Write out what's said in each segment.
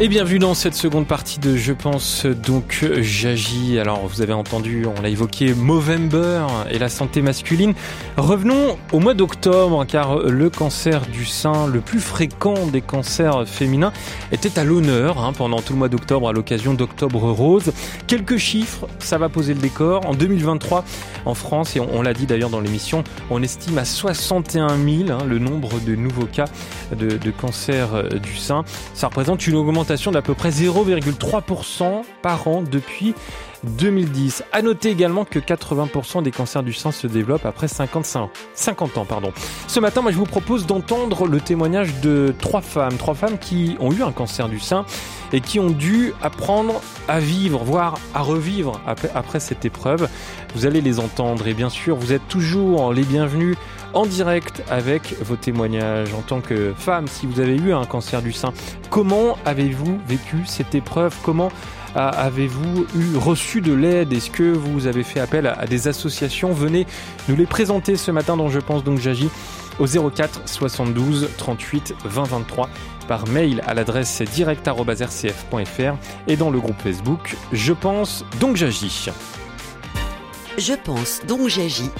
Et bienvenue dans cette seconde partie de Je pense donc j'agis. Alors vous avez entendu, on l'a évoqué, Movember et la santé masculine. Revenons au mois d'octobre car le cancer du sein, le plus fréquent des cancers féminins, était à l'honneur hein, pendant tout le mois d'octobre à l'occasion d'Octobre Rose. Quelques chiffres, ça va poser le décor. En 2023, en France, et on, l'a dit d'ailleurs dans l'émission, on estime à 61 000 hein, le nombre de nouveaux cas de, de cancer du sein. Ça représente une augmentation d'à peu près 0,3% par an depuis 2010. À noter également que 80% des cancers du sein se développent après 55, 50 ans. Pardon. Ce matin, moi, je vous propose d'entendre le témoignage de trois femmes, trois femmes qui ont eu un cancer du sein et qui ont dû apprendre à vivre, voire à revivre après, après cette épreuve. Vous allez les entendre et bien sûr, vous êtes toujours les bienvenus en direct avec vos témoignages en tant que femme. Si vous avez eu un cancer du sein, comment avez-vous vécu cette épreuve? Comment avez-vous eu reçu de l'aide? Est-ce que vous avez fait appel à, des associations? Venez nous les présenter ce matin dont je pense donc j'agis au 04 72 38 20 23 par mail à l'adresse direct.rcf.fr et dans le groupe Facebook Je pense donc j'agis. Je pense donc j'agis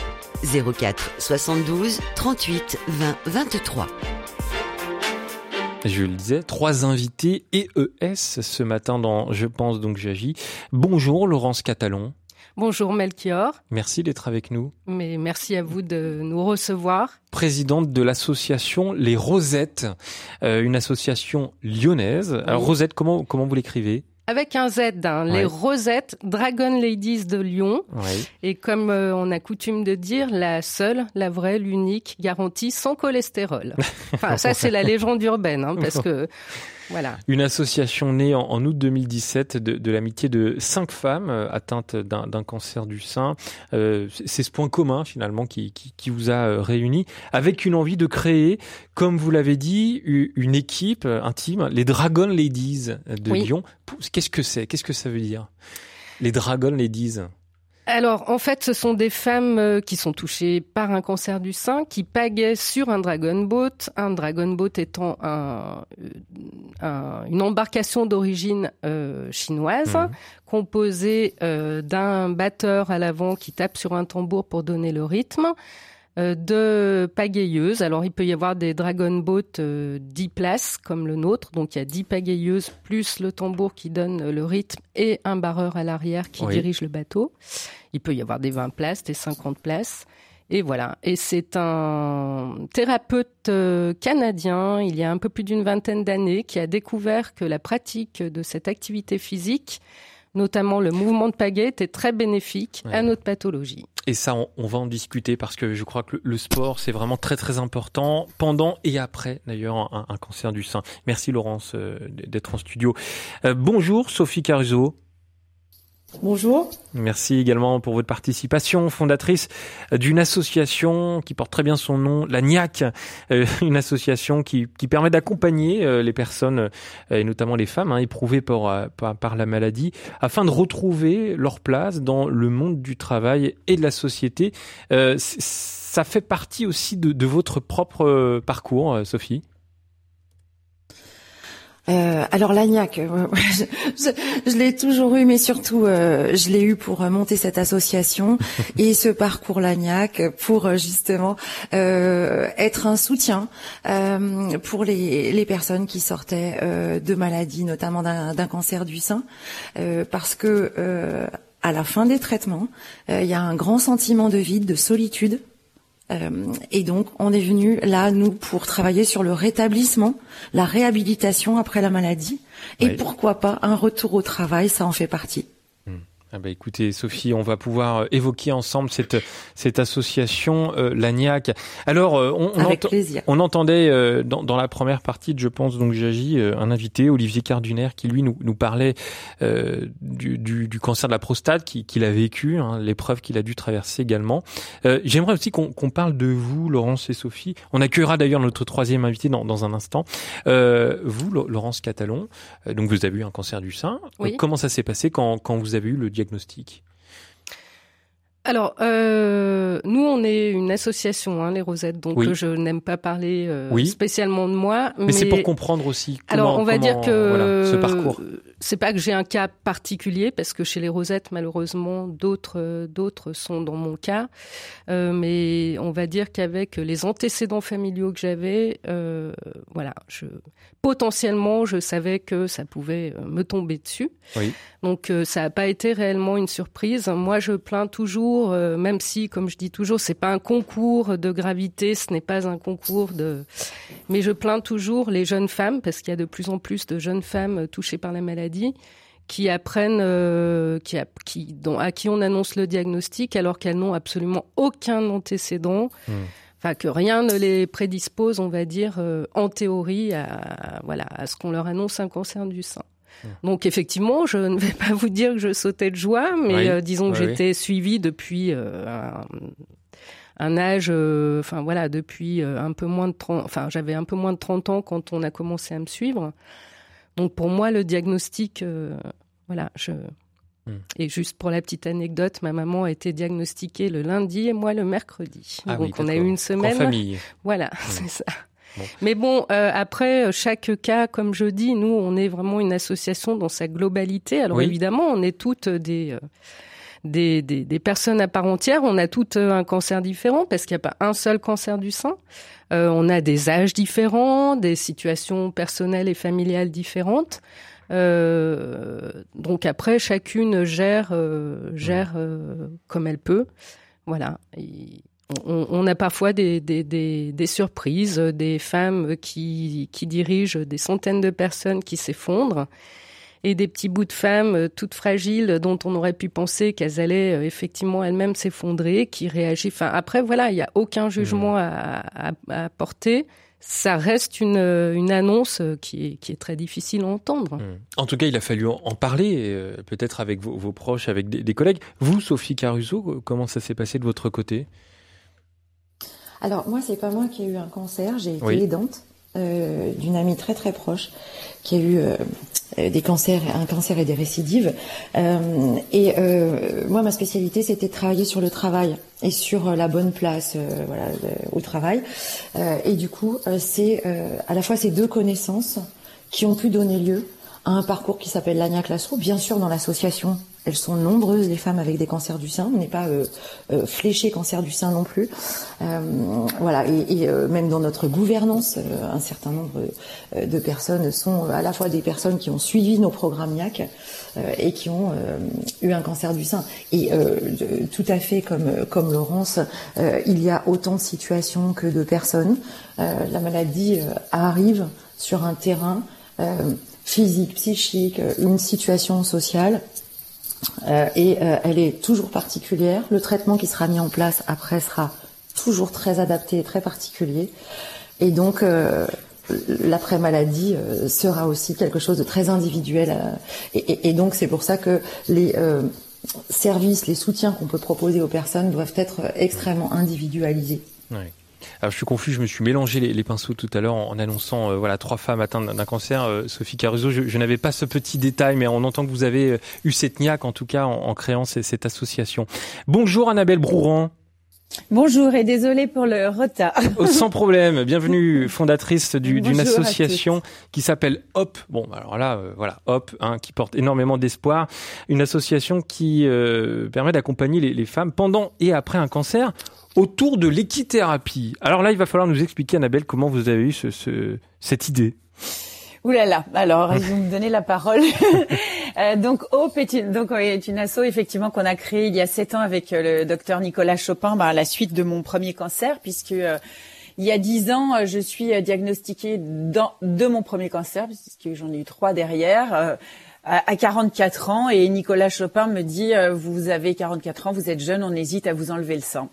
04 72 38 20 23. Je le disais, trois invités EES ce matin dans Je pense donc j'agis. Bonjour Laurence Catalon. Bonjour Melchior. Merci d'être avec nous. Mais merci à vous de nous recevoir. Présidente de l'association Les Rosettes, euh, une association lyonnaise. Alors Rosette, comment, comment vous l'écrivez? Avec un Z, hein, les Rosettes Dragon Ladies de Lyon. Et comme euh, on a coutume de dire, la seule, la vraie, l'unique garantie sans cholestérol. Enfin, ça c'est la légende urbaine, hein, parce que une association née en, août 2017 de, l'amitié de cinq femmes euh, atteintes d'un cancer du sein. Euh, c'est ce point commun finalement qui, vous a euh, réunis, avec une envie de créer, comme vous l'avez dit, une équipe intime, les Dragon Ladies de Lyon. Qu'est-ce que c'est? Qu'est-ce que ça veut dire? Les Dragon Ladies alors, en fait, ce sont des femmes euh, qui sont touchées par un cancer du sein, qui pagaient sur un dragon boat, un dragon boat étant un, euh, une embarcation d'origine euh, chinoise, mmh. composée d'un batteur à l'avant qui tape sur un tambour pour donner le rythme, de pagayeuses. Alors il peut y avoir des dragon boats 10 euh, places comme le nôtre, donc il y a 10 pagayeuses plus le tambour qui donne le rythme et un barreur à l'arrière qui dirige le bateau. Il peut y avoir des 20 places, des 50 places. Et voilà. Et c'est un thérapeute euh, canadien, il y a un peu plus d'une vingtaine d'années, qui a découvert que la pratique de cette activité physique notamment le mouvement de pagaie, était très bénéfique à notre pathologie. Et ça, on, va en discuter parce que je crois que le, sport, c'est vraiment très très important pendant et après d'ailleurs un, cancer du sein. Merci Laurence euh, d'être en studio. Euh, bonjour Sophie Caruso. Bonjour. Merci également pour votre participation, fondatrice d'une association qui porte très bien son nom, la NIAC, euh, une association qui, permet d'accompagner euh, les personnes, euh, et notamment les femmes, hein, éprouvées par, par, la maladie, afin de retrouver leur place dans le monde du travail et de la société. ça fait partie aussi de votre propre parcours, Sophie? Euh, alors l'agnac, euh, je, l'ai toujours eu, mais surtout euh, je l'ai eu pour monter cette association et ce parcours l'agnac pour justement être un soutien pour les, les, personnes qui sortaient de maladies, notamment d'un cancer du sein, parce que à la fin des traitements, il y a un grand sentiment de vide, de solitude et donc, on est venu là, nous, pour travailler sur le rétablissement, la réhabilitation après la maladie, et pourquoi pas un retour au travail, ça en fait partie. Ah bah écoutez, Sophie, on va pouvoir euh, évoquer ensemble cette cette association euh, l'ANIAC. Alors, euh, on, on, entendait euh, dans, dans, la première partie de Je pense donc j'agis un invité, Olivier Carduner, qui lui nous, nous parlait du, du, du, cancer de la prostate qu'il a vécu, hein, l'épreuve qu'il a dû traverser également. J'aimerais aussi qu'on parle de vous, Laurence et Sophie. On accueillera d'ailleurs notre troisième invité dans, dans un instant. vous, Laurence Catalon, donc vous avez eu un cancer du sein. Comment ça s'est passé quand, quand vous avez eu le diagnostic diagnostic alors, euh, nous, on est une association, hein, les Rosettes, donc je n'aime pas parler euh, spécialement de moi. Mais, c'est pour comprendre aussi. Comment, Alors, on va dire que ce parcours. C'est pas que j'ai un cas particulier, parce que chez les Rosettes, malheureusement, d'autres d'autres sont dans mon cas. Euh, mais on va dire qu'avec les antécédents familiaux que j'avais, euh, voilà, je, potentiellement, je savais que ça pouvait euh, me tomber dessus. Oui. Donc, euh, ça n'a pas été réellement une surprise. Moi, je plains toujours même si, comme je dis toujours, c'est pas un concours de gravité, ce n'est pas un concours de. Mais je plains toujours les jeunes femmes parce qu'il y a de plus en plus de jeunes femmes touchées par la maladie qui apprennent, euh, qui, qui, dont, à qui on annonce le diagnostic alors qu'elles n'ont absolument aucun antécédent. Hmm. Enfin, que rien ne les prédispose, on va dire, euh, en théorie, à, voilà, à ce qu'on leur annonce un cancer du sein. Donc effectivement, je ne vais pas vous dire que je sautais de joie, mais euh, disons que j'étais suivie depuis euh, un, âge, enfin voilà, depuis un peu moins de 30, enfin j'avais un peu moins de 30 ans quand on a commencé à me suivre. Donc pour moi, le diagnostic, voilà, je... Hmm. Et juste pour la petite anecdote, ma maman a été diagnostiquée le lundi et moi le mercredi. Ah Donc on a eu une semaine. En famille. Voilà, hmm. c'est ça. Mais bon, euh, après, chaque cas, comme je dis, nous, on est vraiment une association dans sa globalité. Alors évidemment, on est toutes des, euh, des, des, des, personnes à part entière. On a toutes euh, un cancer différent parce qu'il n'y a pas un seul cancer du sein. Euh, on a des âges différents, des situations personnelles et familiales différentes. Euh, donc après, chacune gère gère comme elle peut. Voilà. Et on, a parfois des, des, surprises, des femmes qui, qui dirigent des centaines de personnes qui s'effondrent et des petits bouts de femmes toutes fragiles dont on aurait pu penser qu'elles allaient euh, effectivement elles-mêmes s'effondrer, qui réagissent. Enfin, après, voilà, il n'y a aucun jugement mmh. à, porter. Ça reste une, une annonce qui est, qui est très difficile à entendre. Mmh. En tout cas, il a fallu en parler, euh, peut-être avec vos, proches, avec des, des collègues. Vous, Sophie Caruso, comment ça s'est passé de votre côté? Alors moi, c'est pas moi qui ai eu un cancer, j'ai été aidante euh, d'une amie très très proche qui a eu euh, des cancers, un cancer et des récidives. Euh, et euh, moi, ma spécialité, c'était travailler sur le travail et sur la bonne place, euh, voilà, au travail. et du coup, c'est à la fois ces deux connaissances qui ont pu donner lieu à un parcours qui s'appelle l'ANIA Classroom, bien sûr dans l'association elles sont nombreuses les femmes avec des cancers du sein. On n'est pas euh, euh, fléché cancer du sein non plus. Euh, voilà, et, même dans notre gouvernance, un certain nombre de personnes sont à la fois des personnes qui ont suivi nos programmes IAC et qui ont eu un cancer du sein. Et tout à fait comme comme Laurence, il y a autant de situations que de personnes. la maladie arrive sur un terrain physique, psychique, une situation sociale euh, et euh, elle est toujours particulière. Le traitement qui sera mis en place après sera toujours très adapté et très particulier. Et donc, euh, l'après-maladie sera aussi quelque chose de très individuel. Et, donc, c'est pour ça que les services, les soutiens qu'on peut proposer aux personnes doivent être extrêmement individualisés. Alors je suis confus, je me suis mélangé les, pinceaux tout à l'heure en, annonçant euh, voilà trois femmes atteintes d'un cancer. Euh, Sophie Caruso, je, n'avais pas ce petit détail, mais on entend que vous avez euh, eu cette niaque en tout cas en, créant cette association. Bonjour Annabelle Brouran. Bonjour et désolé pour le retard. Oh, sans problème. Bienvenue, fondatrice d'une association qui s'appelle Hop. Bon, alors là, voilà, Hop, hein, qui porte énormément d'espoir. Une association qui permet d'accompagner les, les, femmes pendant et après un cancer autour de l'équithérapie. Alors là, il va falloir nous expliquer, Annabelle, comment vous avez eu ce, cette idée. Ouh là là, alors vous me donnez la parole. euh, donc Hope est une, donc, est une asso effectivement qu'on a créée il y a sept ans avec euh, le docteur Nicolas Chopin bah, à la suite de mon premier cancer puisque euh, il y a dix ans je suis diagnostiquée dans, de mon premier cancer puisque j'en ai eu trois derrière à 44 ans et Nicolas Chopin me dit euh, vous avez 44 ans, vous êtes jeune, on hésite à vous enlever le sein.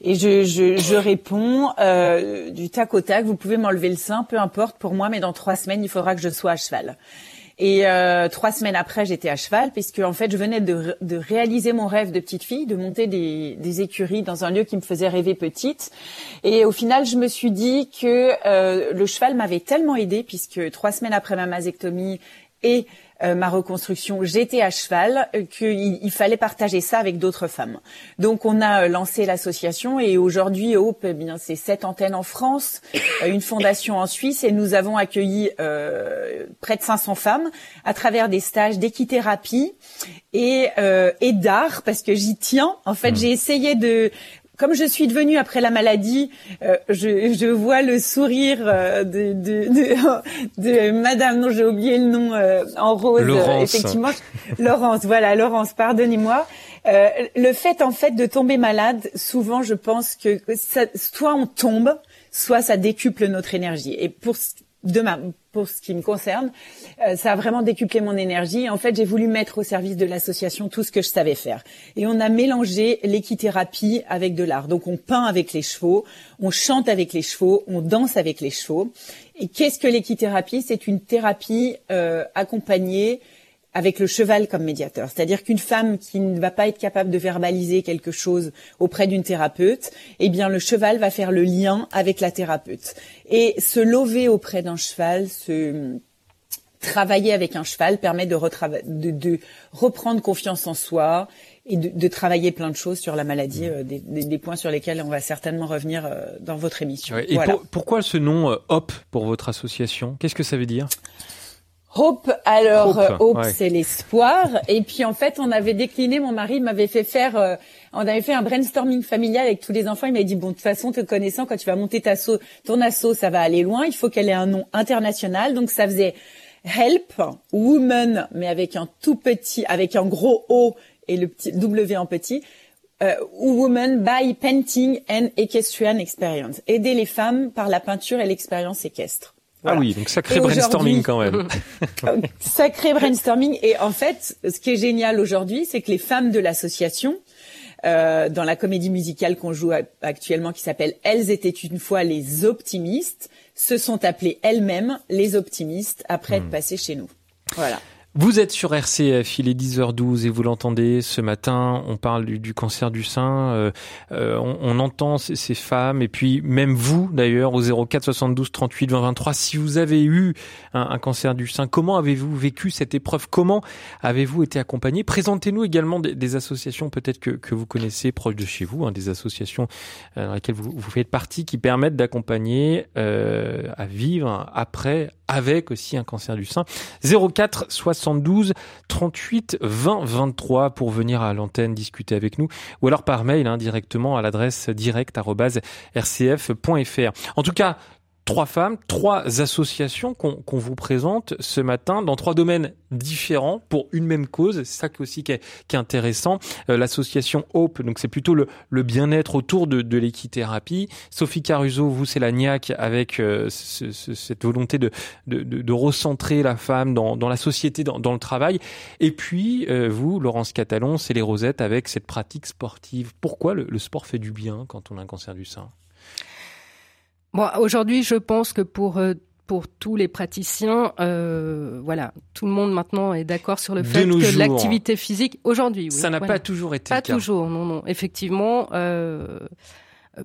Et je, je, je réponds euh, du tac au tac, vous pouvez m'enlever le sein, peu importe pour moi, mais dans trois semaines il faudra que je sois à cheval. Et euh, trois semaines après, j'étais à cheval, puisque en fait, je venais de, de, réaliser mon rêve de petite fille, de monter des, des, écuries dans un lieu qui me faisait rêver petite. Et au final, je me suis dit que euh, le cheval m'avait tellement aidé, puisque trois semaines après ma mastectomie et euh, ma reconstruction, j'étais à cheval, euh, qu'il il fallait partager ça avec d'autres femmes. Donc on a euh, lancé l'association et aujourd'hui Hope, eh bien c'est sept antennes en France, une fondation en Suisse et nous avons accueilli euh, près de 500 femmes à travers des stages d'équithérapie et, euh, et d'art parce que j'y tiens. En fait, mmh. j'ai essayé de comme je suis devenue après la maladie, euh, je, je, vois le sourire euh, de, de, de, de, Madame, non j'ai oublié le nom euh, en rose, Laurence. effectivement, Laurence, voilà Laurence, pardonnez-moi. le fait en fait de tomber malade, souvent je pense que ça, soit on tombe, soit ça décuple notre énergie. Et pour de ma, pour ce qui me concerne, euh, ça a vraiment décuplé mon énergie. En fait, j'ai voulu mettre au service de l'association tout ce que je savais faire. Et on a mélangé l'équithérapie avec de l'art. Donc, on peint avec les chevaux, on chante avec les chevaux, on danse avec les chevaux. Et qu'est-ce que l'équithérapie? C'est une thérapie euh, accompagnée avec le cheval comme médiateur. C'est-à-dire qu'une femme qui ne va pas être capable de verbaliser quelque chose auprès d'une thérapeute, eh bien le cheval va faire le lien avec la thérapeute. Et se lever auprès d'un cheval, se travailler avec un cheval permet de, de, de reprendre confiance en soi et de, de, travailler plein de choses sur la maladie, euh, des, des, points sur lesquels on va certainement revenir euh, dans votre émission. et pourquoi ce nom euh, HOP pour votre association? Qu'est-ce que ça veut dire? Hope, alors Hope, euh, c'est l'espoir. Et puis en fait, on avait décliné. Mon mari m'avait fait faire, euh, on avait fait un brainstorming familial avec tous les enfants. Il m'a dit bon, de toute façon, te connaissant, quand tu vas monter ta so ton asso, ça va aller loin. Il faut qu'elle ait un nom international. Donc ça faisait Help Woman, mais avec un tout petit, avec un gros O et le petit W en petit. Euh, Woman by Painting and Equestrian Experience. Aider les femmes par la peinture et l'expérience équestre. Ah oui, donc sacré brainstorming quand même. sacré brainstorming. Et en fait, ce qui est génial aujourd'hui, c'est que les femmes de l'association, euh, dans la comédie musicale qu'on joue actuellement qui s'appelle Elles étaient une fois les optimistes, se sont appelées elles-mêmes les optimistes après être hmm. passées chez nous. Voilà. Vous êtes sur RCF, il est 10h12 et vous l'entendez ce matin, on parle du, cancer du sein, euh, euh, on, entend ces, femmes et puis même vous d'ailleurs au 04 72 38 20 23, si vous avez eu un, cancer du sein, comment avez-vous vécu cette épreuve? Comment avez-vous été accompagné? Présentez-nous également des, associations peut-être que, que, vous connaissez proches de chez vous, hein, des associations euh, dans lesquelles vous, vous, faites partie qui permettent d'accompagner à vivre après, avec aussi un cancer du sein. 04 72 38 20 23 pour venir à l'antenne discuter avec nous ou alors par mail hein, directement à l'adresse direct@rcf.fr. En tout cas, trois femmes, trois associations qu'on vous présente ce matin dans trois domaines différents pour une même cause. C'est ça aussi qui est, qui est intéressant. Euh, l'association Hope, donc c'est plutôt le, le bien-être autour de, de l'équithérapie. Sophie Caruso, vous c'est la NIAC avec euh, ce, cette volonté de, de, de, recentrer la femme dans, dans la société, dans, dans, le travail. Et puis euh, vous, Laurence Catalon, c'est les Rosettes avec cette pratique sportive. Pourquoi le, le sport fait du bien quand on a un cancer du sein? Bon, aujourd'hui, je pense que pour euh, pour tous les praticiens, euh, voilà, tout le monde maintenant est d'accord sur le fait que l'activité physique aujourd'hui, oui, ça n'a pas toujours été pas le cas. toujours, non, non, effectivement. Euh,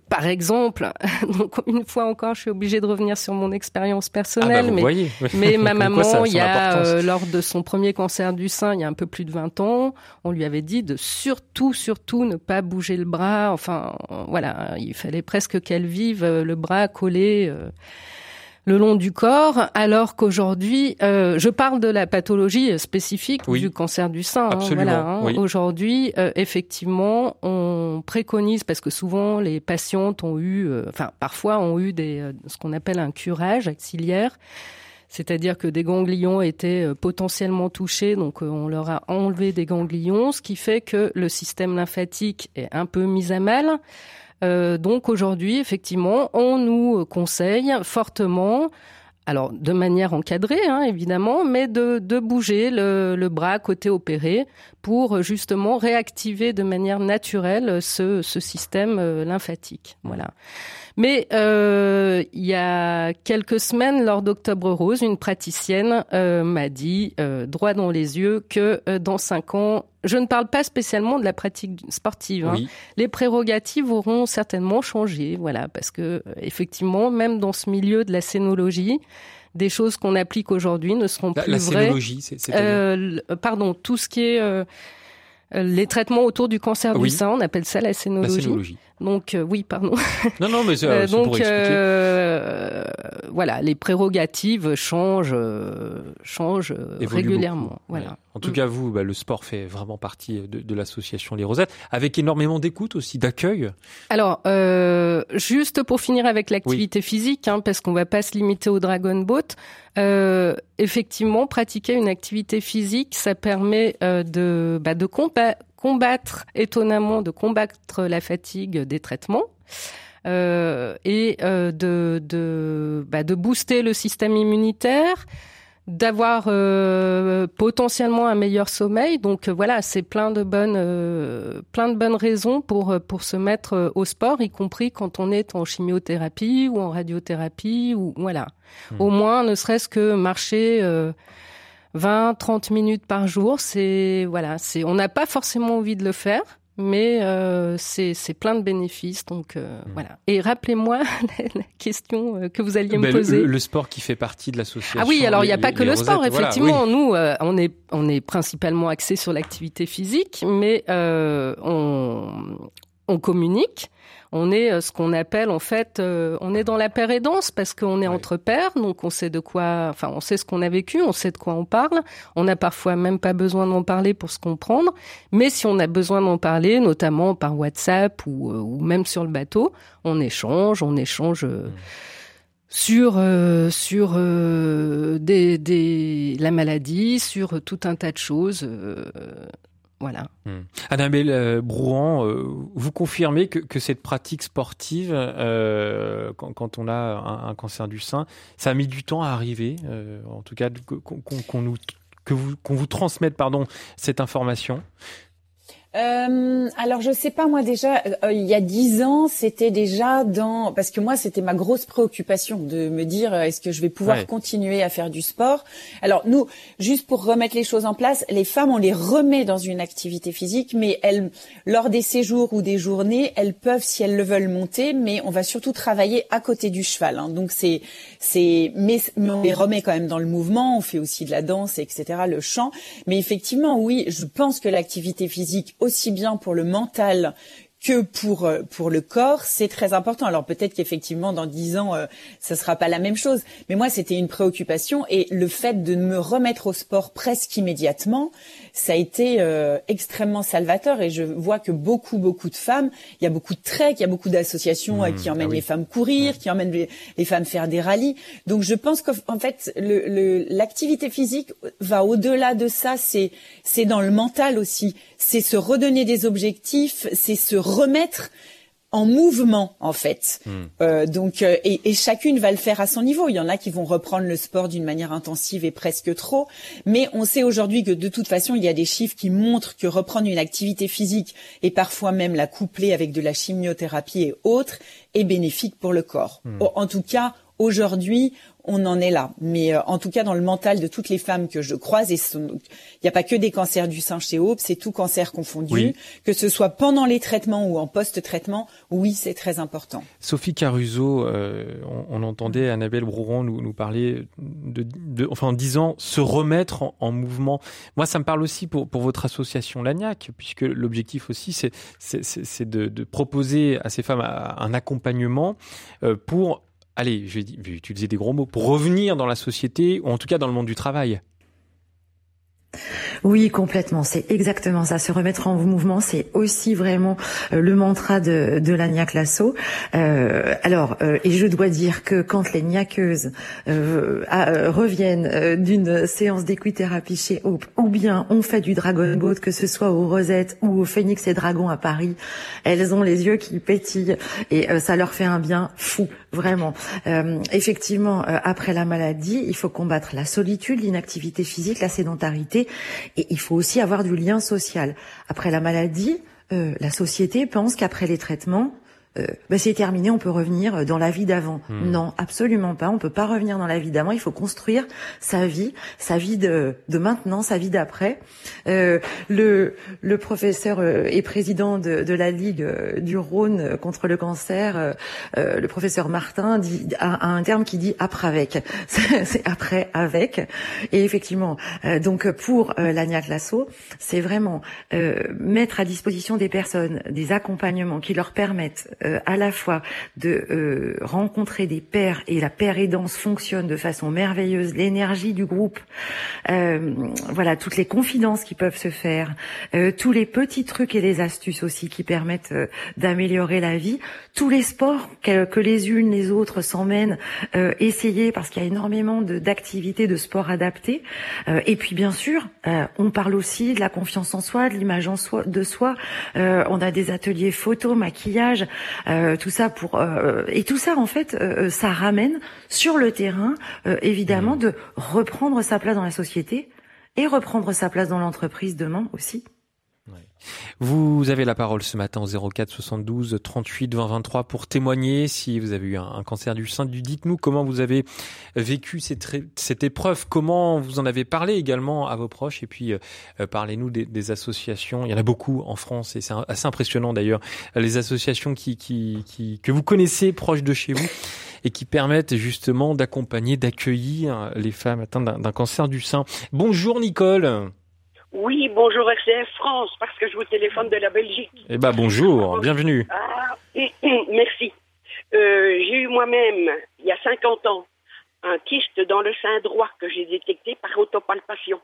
par exemple, donc une fois encore, je suis obligée de revenir sur mon expérience personnelle, ah bah mais, mais ma maman, il y a euh, lors de son premier cancer du sein, il y a un peu plus de 20 ans, on lui avait dit de surtout, surtout ne pas bouger le bras. Enfin, voilà, il fallait presque qu'elle vive euh, le bras collé. Euh, le long du corps, alors qu'aujourd'hui, euh, je parle de la pathologie spécifique du cancer du sein. Hein, voilà, hein. Aujourd'hui, euh, effectivement, on préconise parce que souvent les patientes ont eu, euh, enfin parfois ont eu des ce qu'on appelle un curage axillaire. C'est-à-dire que des ganglions étaient potentiellement touchés, donc on leur a enlevé des ganglions, ce qui fait que le système lymphatique est un peu mis à mal. Euh, donc aujourd'hui, effectivement, on nous conseille fortement alors de manière encadrée hein, évidemment, mais de, bouger le, bras côté opéré pour justement réactiver de manière naturelle ce, système euh, lymphatique. Voilà. Mais euh, il y a quelques semaines, lors d'Octobre Rose, une praticienne euh, m'a dit euh, droit dans les yeux que euh, dans cinq ans, je ne parle pas spécialement de la pratique sportive. Hein. Les prérogatives auront certainement changé, voilà, parce que effectivement, même dans ce milieu de la scénologie, des choses qu'on applique aujourd'hui ne seront plus la vraies. Scénologie, c'est, pardon, tout ce qui est les traitements autour du cancer du sein, on appelle ça la scénologie. La scénologie. Donc euh, oui, pardon. Non, non, mais c'est euh, donc pour euh, voilà, les prérogatives changent, changent régulièrement. Voilà. En tout mm. cas, vous, bah, le sport fait vraiment partie de, de l'association Les Rosettes, avec énormément d'écoute aussi, d'accueil. Alors, euh, juste pour finir avec l'activité physique, hein, parce qu'on va pas se limiter au Dragon Boat. Euh, effectivement, pratiquer une activité physique, ça permet euh, de, bah, de combattre combattre, étonnamment, de combattre la fatigue des traitements. Euh, et euh, de, de, bah, de booster le système immunitaire, d'avoir euh, potentiellement un meilleur sommeil. Donc voilà, c'est plein de bonnes, plein de bonnes raisons pour pour se mettre au sport, y compris quand on est en chimiothérapie ou en radiothérapie ou voilà. Mmh. Au moins, ne serait-ce que marcher 20, 30 minutes par jour, c'est voilà, c'est on n'a pas forcément envie de le faire, mais euh, c'est plein de bénéfices. Donc euh, hmm. voilà. Et rappelez-moi la, question euh, que vous alliez me ben, poser. Le, le, sport qui fait partie de l'association. Ah oui, alors il n'y a pas que le sport. Effectivement, nous, euh, on est on est principalement axé sur l'activité physique, mais euh, on on communique on est euh, ce qu'on appelle en fait, euh, on est dans la paire et danse parce qu'on est entre pairs, donc on sait de quoi, enfin on sait ce qu'on a vécu, on sait de quoi on parle. On n'a parfois même pas besoin d'en parler pour se comprendre, mais si on a besoin d'en parler, notamment par WhatsApp ou, euh, ou, même sur le bateau, on échange, on échange. Mmh. sur sur des, des, la maladie, sur tout un tas de choses. Voilà. Hmm. Annabelle euh, Brouhan, euh, vous confirmez que, que, cette pratique sportive, euh, quand, on a un, cancer du sein, ça a mis du temps à arriver, en tout cas qu'on nous que vous qu'on vous transmette pardon cette information? Euh, alors je sais pas moi déjà euh, il y a dix ans c'était déjà dans parce que moi c'était ma grosse préoccupation de me dire euh, est-ce que je vais pouvoir continuer à faire du sport? Alors nous juste pour remettre les choses en place les femmes on les remet dans une activité physique mais elles lors des séjours ou des journées elles peuvent si elles le veulent monter mais on va surtout travailler à côté du cheval hein. donc c'est c'est mais, mais on les remet quand même dans le mouvement on fait aussi de la danse etc le chant. Mais effectivement oui je pense que l'activité physique aussi bien pour le mental que pour euh, pour le corps, c'est très important. Alors peut-être qu'effectivement dans dix ans, euh, ça sera pas la même chose, mais moi c'était une préoccupation et le fait de me remettre au sport presque immédiatement, ça a été euh, extrêmement salvateur et je vois que beaucoup beaucoup de femmes, il y a beaucoup de trek, il y a beaucoup d'associations euh, mmh, qui emmènent ah les femmes courir, qui emmènent les, les, femmes faire des rallyes. Donc je pense qu'en fait l'activité le, physique va au-delà de ça, c'est c'est dans le mental aussi, c'est se redonner des objectifs, c'est se remettre en mouvement en fait. Hmm. Euh, donc euh, et, et, chacune va le faire à son niveau. Il y en a qui vont reprendre le sport d'une manière intensive et presque trop, mais on sait aujourd'hui que de toute façon il y a des chiffres qui montrent que reprendre une activité physique et parfois même la coupler avec de la chimiothérapie et autres est bénéfique pour le corps. Hmm. En tout cas aujourd'hui on en est là. Mais euh, en tout cas, dans le mental de toutes les femmes que je croise, et il n'y a pas que des cancers du sein chez Aube, c'est tout cancer confondu, que ce soit pendant les traitements ou en post-traitement, oui, c'est très important. Sophie Caruso, euh, on, entendait Annabelle Brouron nous, nous parler de, de, enfin en disant se remettre en, mouvement. Moi, ça me parle aussi pour, pour votre association Lagnac, puisque l'objectif aussi, c'est, c'est, de, de, proposer à ces femmes un accompagnement euh, pour allez, je vais, utiliser des gros mots, pour revenir dans la société, ou en tout cas dans le monde du travail Oui, complètement. C'est exactement ça. Se remettre en mouvement, c'est aussi vraiment euh, le mantra de, de la Lasso. Euh, alors, euh, et je dois dire que quand les niaqueuses euh, reviennent d'une séance d'équithérapie chez Hope, ou bien on fait du Dragon Boat, que ce soit au Rosette ou au Phoenix et Dragon à Paris, elles ont les yeux qui pétillent et ça leur fait un bien fou, vraiment. effectivement, après la maladie, il faut combattre la solitude, l'inactivité physique, la sédentarité et il faut aussi avoir du lien social. Après la maladie, euh, la société pense qu'après les traitements, euh, bah, c'est terminé, on peut revenir dans la vie d'avant. Hmm. Non, absolument pas. On peut pas revenir dans la vie d'avant. Il faut construire sa vie, sa vie de, de maintenant, sa vie d'après. Euh, le, le professeur euh, et président de, de la Ligue euh, du Rhône contre le cancer, le professeur Martin, dit, a, un terme qui dit après avec. c'est après avec. Et effectivement, donc pour l'ANIAC Lasso, c'est vraiment mettre à disposition des personnes des accompagnements qui leur permettent euh, à la fois de euh, rencontrer des pères et la père aidance fonctionne de façon merveilleuse, l'énergie du groupe, euh, voilà toutes les confidences qui peuvent se faire, tous les petits trucs et les astuces aussi qui permettent d'améliorer la vie, tous les sports que, les unes les autres s'emmènent essayer parce qu'il y a énormément d'activités de, sport adaptés. Et puis bien sûr on parle aussi de la confiance en soi, de l'image en soi, de soi. on a des ateliers photo, maquillage, euh, tout ça pour euh, et tout ça en fait, euh, ça ramène sur le terrain évidemment mmh. de reprendre sa place dans la société et reprendre sa place dans l'entreprise demain aussi. Vous avez la parole ce matin au 04 72 38 20 23 pour témoigner si vous avez eu un, cancer du sein. Dites-nous comment vous avez vécu cette, épreuve, comment vous en avez parlé également à vos proches et puis euh, parlez-nous des, des, associations. Il y en a beaucoup en France et c'est assez impressionnant d'ailleurs les associations qui, qui, qui, que vous connaissez proches de chez vous et qui permettent justement d'accompagner, d'accueillir les femmes atteintes d'un cancer du sein. Bonjour Nicole. Oui, bonjour RCF France, parce que je vous téléphone de la Belgique. Eh ben bonjour, bienvenue. Ah, merci. Euh, j'ai eu moi-même, il y a 50 ans, un kyste dans le sein droit que j'ai détecté par autopalpation.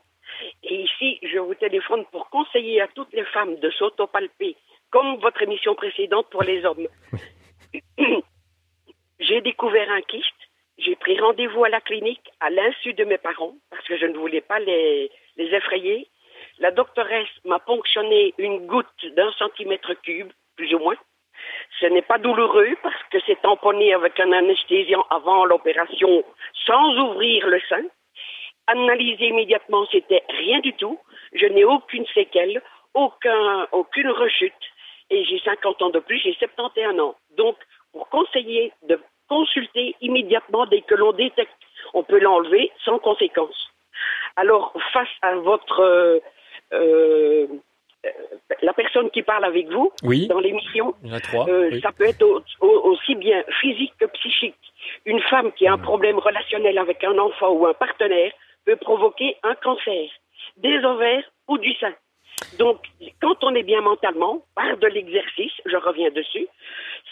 Et ici, je vous téléphone pour conseiller à toutes les femmes de s'autopalper, comme votre émission précédente pour les hommes. j'ai découvert un kyste, j'ai pris rendez-vous à la clinique à l'insu de mes parents, parce que je ne voulais pas les, les effrayer. La doctoresse m'a ponctionné une goutte d'un centimètre cube, plus ou moins. Ce n'est pas douloureux parce que c'est tamponné avec un anesthésiant avant l'opération sans ouvrir le sein. Analysé immédiatement, c'était rien du tout. Je n'ai aucune séquelle, aucun, aucune rechute. Et j'ai 50 ans de plus, j'ai 71 ans. Donc, pour conseiller de consulter immédiatement dès que l'on détecte, on peut l'enlever sans conséquence. Alors, face à votre euh, la personne qui parle avec vous dans l'émission, euh, ça peut être aussi bien physique que psychique. Une femme qui a un problème relationnel avec un enfant ou un partenaire peut provoquer un cancer des ovaires ou du sein. Donc, quand on est bien mentalement, par de l'exercice, je reviens dessus,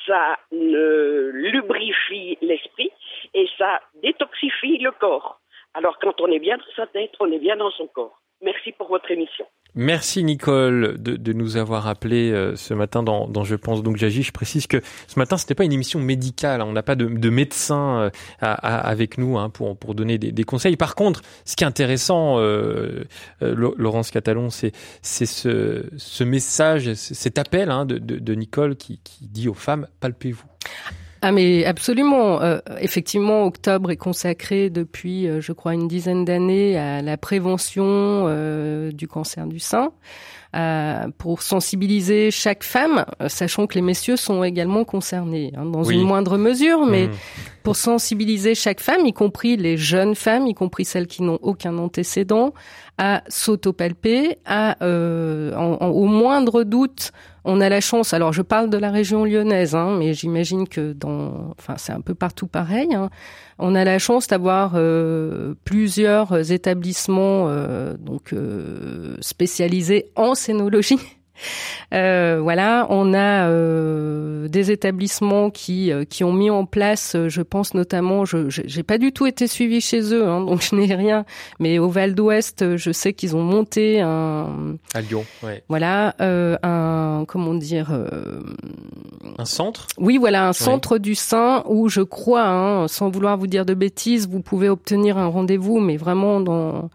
ça lubrifie l'esprit et ça détoxifie le corps. Alors, quand on est bien dans sa tête, on est bien dans son corps. Merci pour votre émission. Merci Nicole de, nous avoir appelé euh, ce matin dans, Je pense donc j'agis. Je précise que ce matin c'était pas une émission médicale, hein. on n'a pas de, de médecin euh, avec nous hein, pour, pour donner des, des, conseils. Par contre, ce qui est intéressant, euh, Laurence Catalon, c'est ce, ce message, cet appel hein, de Nicole qui, qui dit aux femmes palpez-vous. Ah mais absolument. Euh, effectivement, octobre est consacré depuis, euh, je crois, une dizaine d'années à la prévention euh, du cancer du sein. pour sensibiliser chaque femme, sachant que les messieurs sont également concernés, hein, dans une moindre mesure, mais mmh. pour sensibiliser chaque femme, y compris les jeunes femmes, y compris celles qui n'ont aucun antécédent, à s'autopalper, à au moindre doute on a la chance, alors je parle de la région lyonnaise, hein, mais j'imagine que dans, enfin c'est un peu partout pareil. Hein. On a la chance d'avoir euh, plusieurs établissements euh, donc euh, spécialisés en scénologie Euh, voilà, on a euh, des établissements qui euh, qui ont mis en place, euh, je pense notamment, je j'ai pas du tout été suivi chez eux, hein, donc je n'ai rien. Mais au Val d'Ouest, je sais qu'ils ont monté un à Lyon, ouais. Voilà, un comment dire un centre? Oui, voilà, un centre du sein où je crois, hein, sans vouloir vous dire de bêtises, vous pouvez obtenir un rendez-vous, mais vraiment dans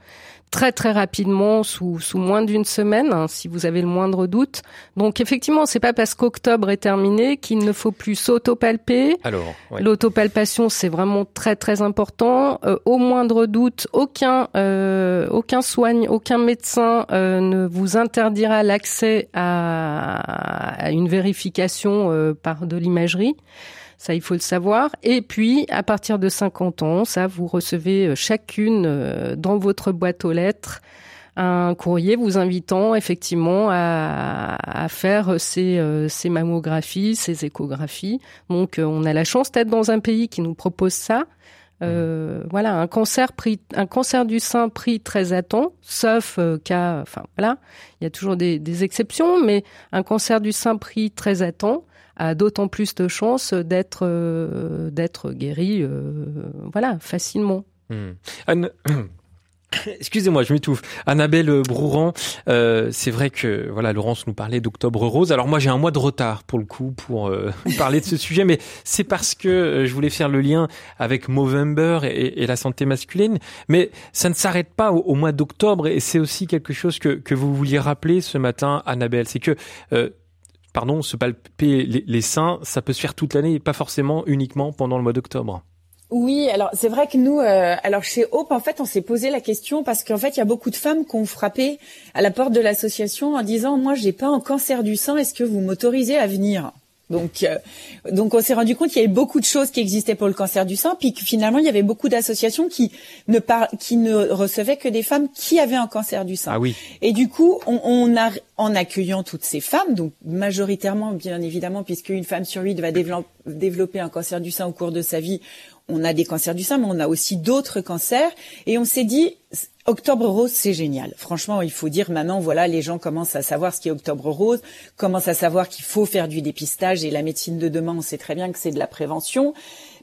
très très rapidement, sous, sous moins d'une semaine, hein, si vous avez le moindre doute. Donc effectivement, c'est pas parce qu'octobre est terminé qu'il ne faut plus s'autopalper. Alors, ouais. l'autopalpation, c'est vraiment très très important. Euh, au moindre doute, aucun euh, aucun soigne, aucun médecin euh, ne vous interdira l'accès à, à, une vérification euh, par de l'imagerie. Ça, il faut le savoir. Et puis, à partir de 50 ans, ça, vous recevez euh, chacune euh, dans votre boîte aux lettres un courrier vous invitant effectivement à, à faire ces, euh, ces, mammographies, ces échographies. Donc, on a la chance d'être dans un pays qui nous propose ça. Euh, voilà, un cancer pris, un cancer du sein pris très à temps, sauf cas, enfin voilà, il y a toujours des, des, exceptions, mais un cancer du sein pris très à temps, a d'autant plus de chances d'être euh, d'être guéri, euh, voilà, facilement. Anne... Excusez-moi, je m'étouffe. Annabelle Brouran, euh, c'est vrai que voilà, Laurence nous parlait d'Octobre Rose. Alors moi, j'ai un mois de retard pour le coup pour euh, parler de ce sujet, mais c'est parce que euh, je voulais faire le lien avec Movember et, la santé masculine. Mais ça ne s'arrête pas au, au mois d'octobre, et c'est aussi quelque chose que, que vous vouliez rappeler ce matin, Annabelle. C'est que pardon, se palper les, seins, ça peut se faire toute l'année et pas forcément uniquement pendant le mois d'octobre. Oui, alors c'est vrai que nous, euh, alors chez Hope, en fait, on s'est posé la question parce qu'en fait, il y a beaucoup de femmes qui ont frappé à la porte de l'association en disant, moi, j'ai pas un cancer du sein, est-ce que vous m'autorisez à venir? Donc, euh, donc on s'est rendu compte qu'il y avait beaucoup de choses qui existaient pour le cancer du sein, puis que finalement il y avait beaucoup d'associations qui ne par... qui ne recevaient que des femmes qui avaient un cancer du sein. Ah oui. Et du coup, on, on a en accueillant toutes ces femmes, donc majoritairement bien évidemment, puisque une femme sur huit va développer un cancer du sein au cours de sa vie, on a des cancers du sein, mais on a aussi d'autres cancers. Et on s'est dit, Octobre Rose, c'est génial. Franchement, il faut dire maintenant, voilà, les gens commencent à savoir ce qu'est Octobre Rose, commencent à savoir qu'il faut faire du dépistage et la médecine de demain, on sait très bien que c'est de la prévention.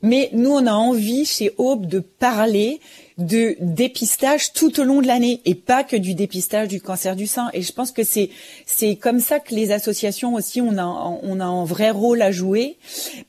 Mais nous, on a envie chez Aube de parler de dépistage tout au long de l'année et pas que du dépistage du cancer du sein. Et je pense que c'est c'est comme ça que les associations aussi on a on a un vrai rôle à jouer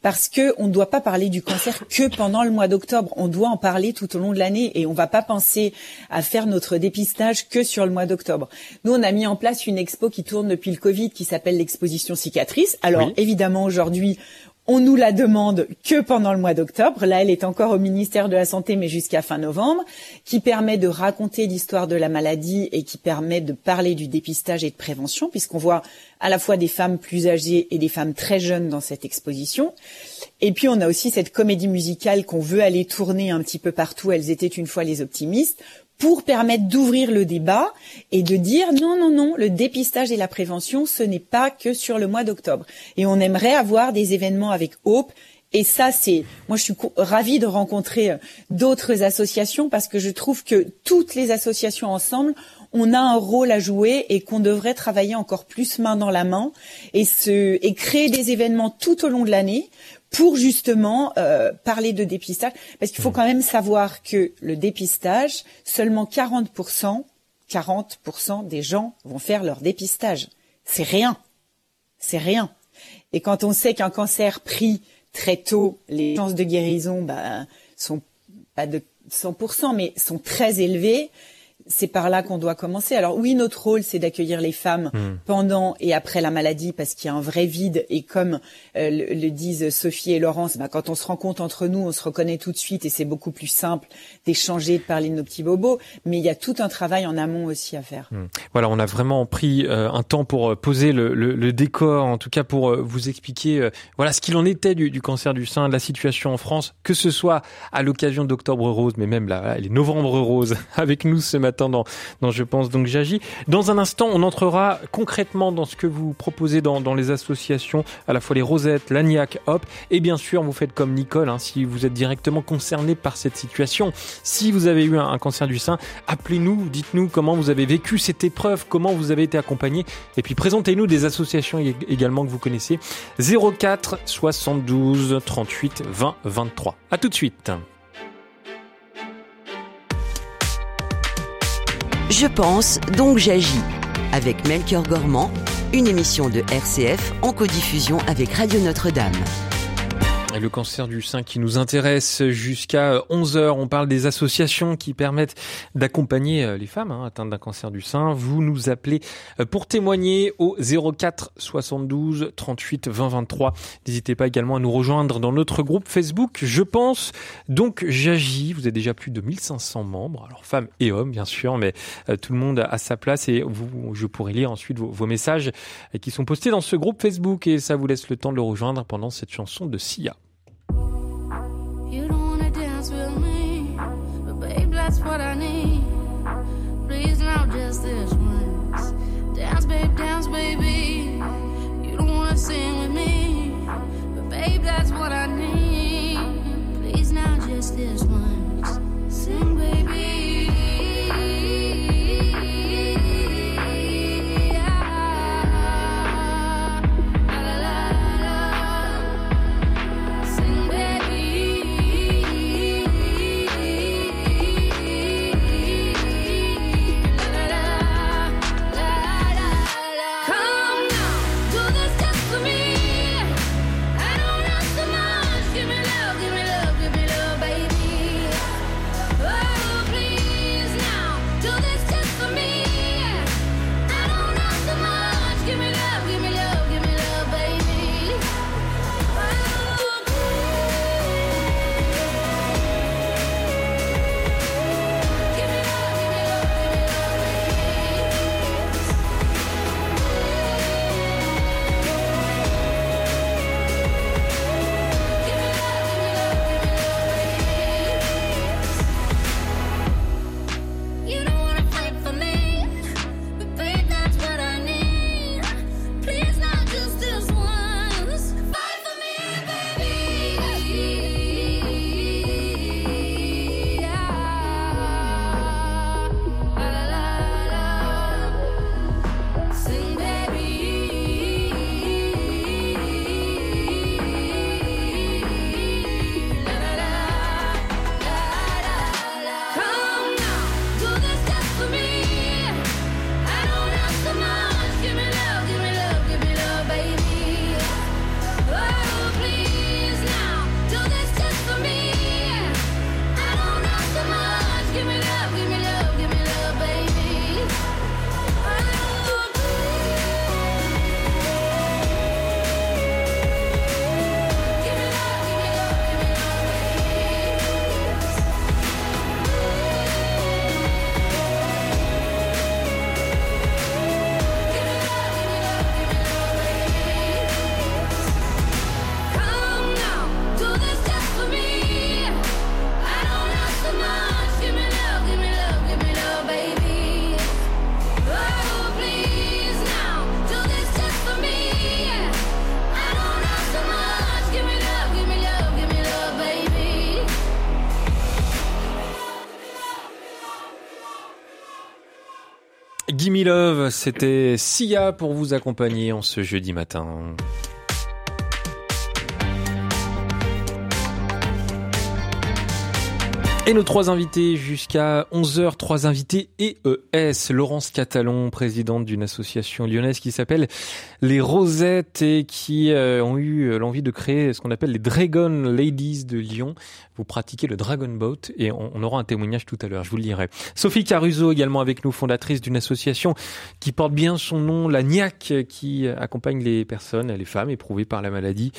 parce que on ne doit pas parler du cancer que pendant le mois d'octobre. On doit en parler tout au long de l'année et on va pas penser à faire notre dépistage que sur le mois d'octobre. Nous, on a mis en place une expo qui tourne depuis le Covid qui s'appelle l'exposition cicatrice. Alors Oui. évidemment aujourd'hui on nous la demande que pendant le mois d'octobre. Là, elle est encore au ministère de la Santé, mais jusqu'à fin novembre, qui permet de raconter l'histoire de la maladie et qui permet de parler du dépistage et de prévention, puisqu'on voit à la fois des femmes plus âgées et des femmes très jeunes dans cette exposition. Et puis, on a aussi cette comédie musicale qu'on veut aller tourner un petit peu partout. Elles étaient une fois les optimistes pour permettre d'ouvrir le débat et de dire non, non, non, le dépistage et la prévention, ce n'est pas que sur le mois d'octobre. Et on aimerait avoir des événements avec Hope. Et ça, c'est, moi, je suis ravie de rencontrer euh, d'autres associations parce que je trouve que toutes les associations ensemble, on a un rôle à jouer et qu'on devrait travailler encore plus main dans la main et se, et créer des événements tout au long de l'année pour justement euh, parler de dépistage, parce qu'il faut quand même savoir que le dépistage, seulement 40%, 40% des gens vont faire leur dépistage. C'est rien. C'est rien. Et quand on sait qu'un cancer pris très tôt, les chances de guérison bah, sont pas de 100%, mais sont très élevées, c'est par là qu'on doit commencer. Alors oui, notre rôle, c'est d'accueillir les femmes Mmh. pendant et après la maladie, parce qu'il y a un vrai vide. Et comme euh, le, le disent Sophie et Laurence, bah, quand on se rencontre entre nous, on se reconnaît tout de suite et c'est beaucoup plus simple d'échanger, de parler de nos petits bobos. Mais il y a tout un travail en amont aussi à faire. Mmh. Voilà, on a vraiment pris euh, un temps pour euh, poser le, le, le décor, en tout cas pour euh, vous expliquer voilà ce qu'il en était du, du cancer du sein, de la situation en France, que ce soit à l'occasion d'Octobre Rose, mais même là, voilà, les Novembre Rose avec nous ce matin. Dans, Je pense donc j'agis. Dans un instant, on entrera concrètement dans ce que vous proposez dans, dans les associations, à la fois les Rosettes, l'ANIAC, Hop, et bien sûr, vous faites comme Nicole, hein, si vous êtes directement concerné par cette situation. Si vous avez eu un, un cancer du sein, appelez-nous, dites-nous comment vous avez vécu cette épreuve, comment vous avez été accompagné, et puis présentez-nous des associations également que vous connaissez. 04 72 38 20 23. À tout de suite. Je pense, donc j'agis. Avec Melchior Gormand, une émission de RCF en codiffusion avec Radio Notre-Dame. Le cancer du sein qui nous intéresse jusqu'à 11h. On parle des associations qui permettent d'accompagner euh, les femmes hein, atteintes d'un cancer du sein. Vous nous appelez euh, pour témoigner au 04 72 38 20 23. N'hésitez pas également à nous rejoindre dans notre groupe Facebook. Je pense donc j'agis. Vous êtes déjà plus de 1500 membres. Alors femmes et hommes bien sûr, mais euh, tout le monde a sa place et vous, je pourrai lire ensuite vos, vos messages qui sont postés dans ce groupe Facebook et ça vous laisse le temps de le rejoindre pendant cette chanson de Sia. That's what I Love, c'était Sia pour vous accompagner en ce jeudi matin. Et nos trois invités jusqu'à 11h, trois invités EES. Laurence Catalon, présidente d'une association lyonnaise qui s'appelle Les Rosettes et qui euh, ont eu l'envie de créer ce qu'on appelle les Dragon Ladies de Lyon. Vous pratiquez le Dragon Boat et on, aura un témoignage tout à l'heure, je vous le dirai. Sophie Caruso également avec nous, fondatrice d'une association qui porte bien son nom, la NIAC, qui accompagne les personnes, les femmes éprouvées par la maladie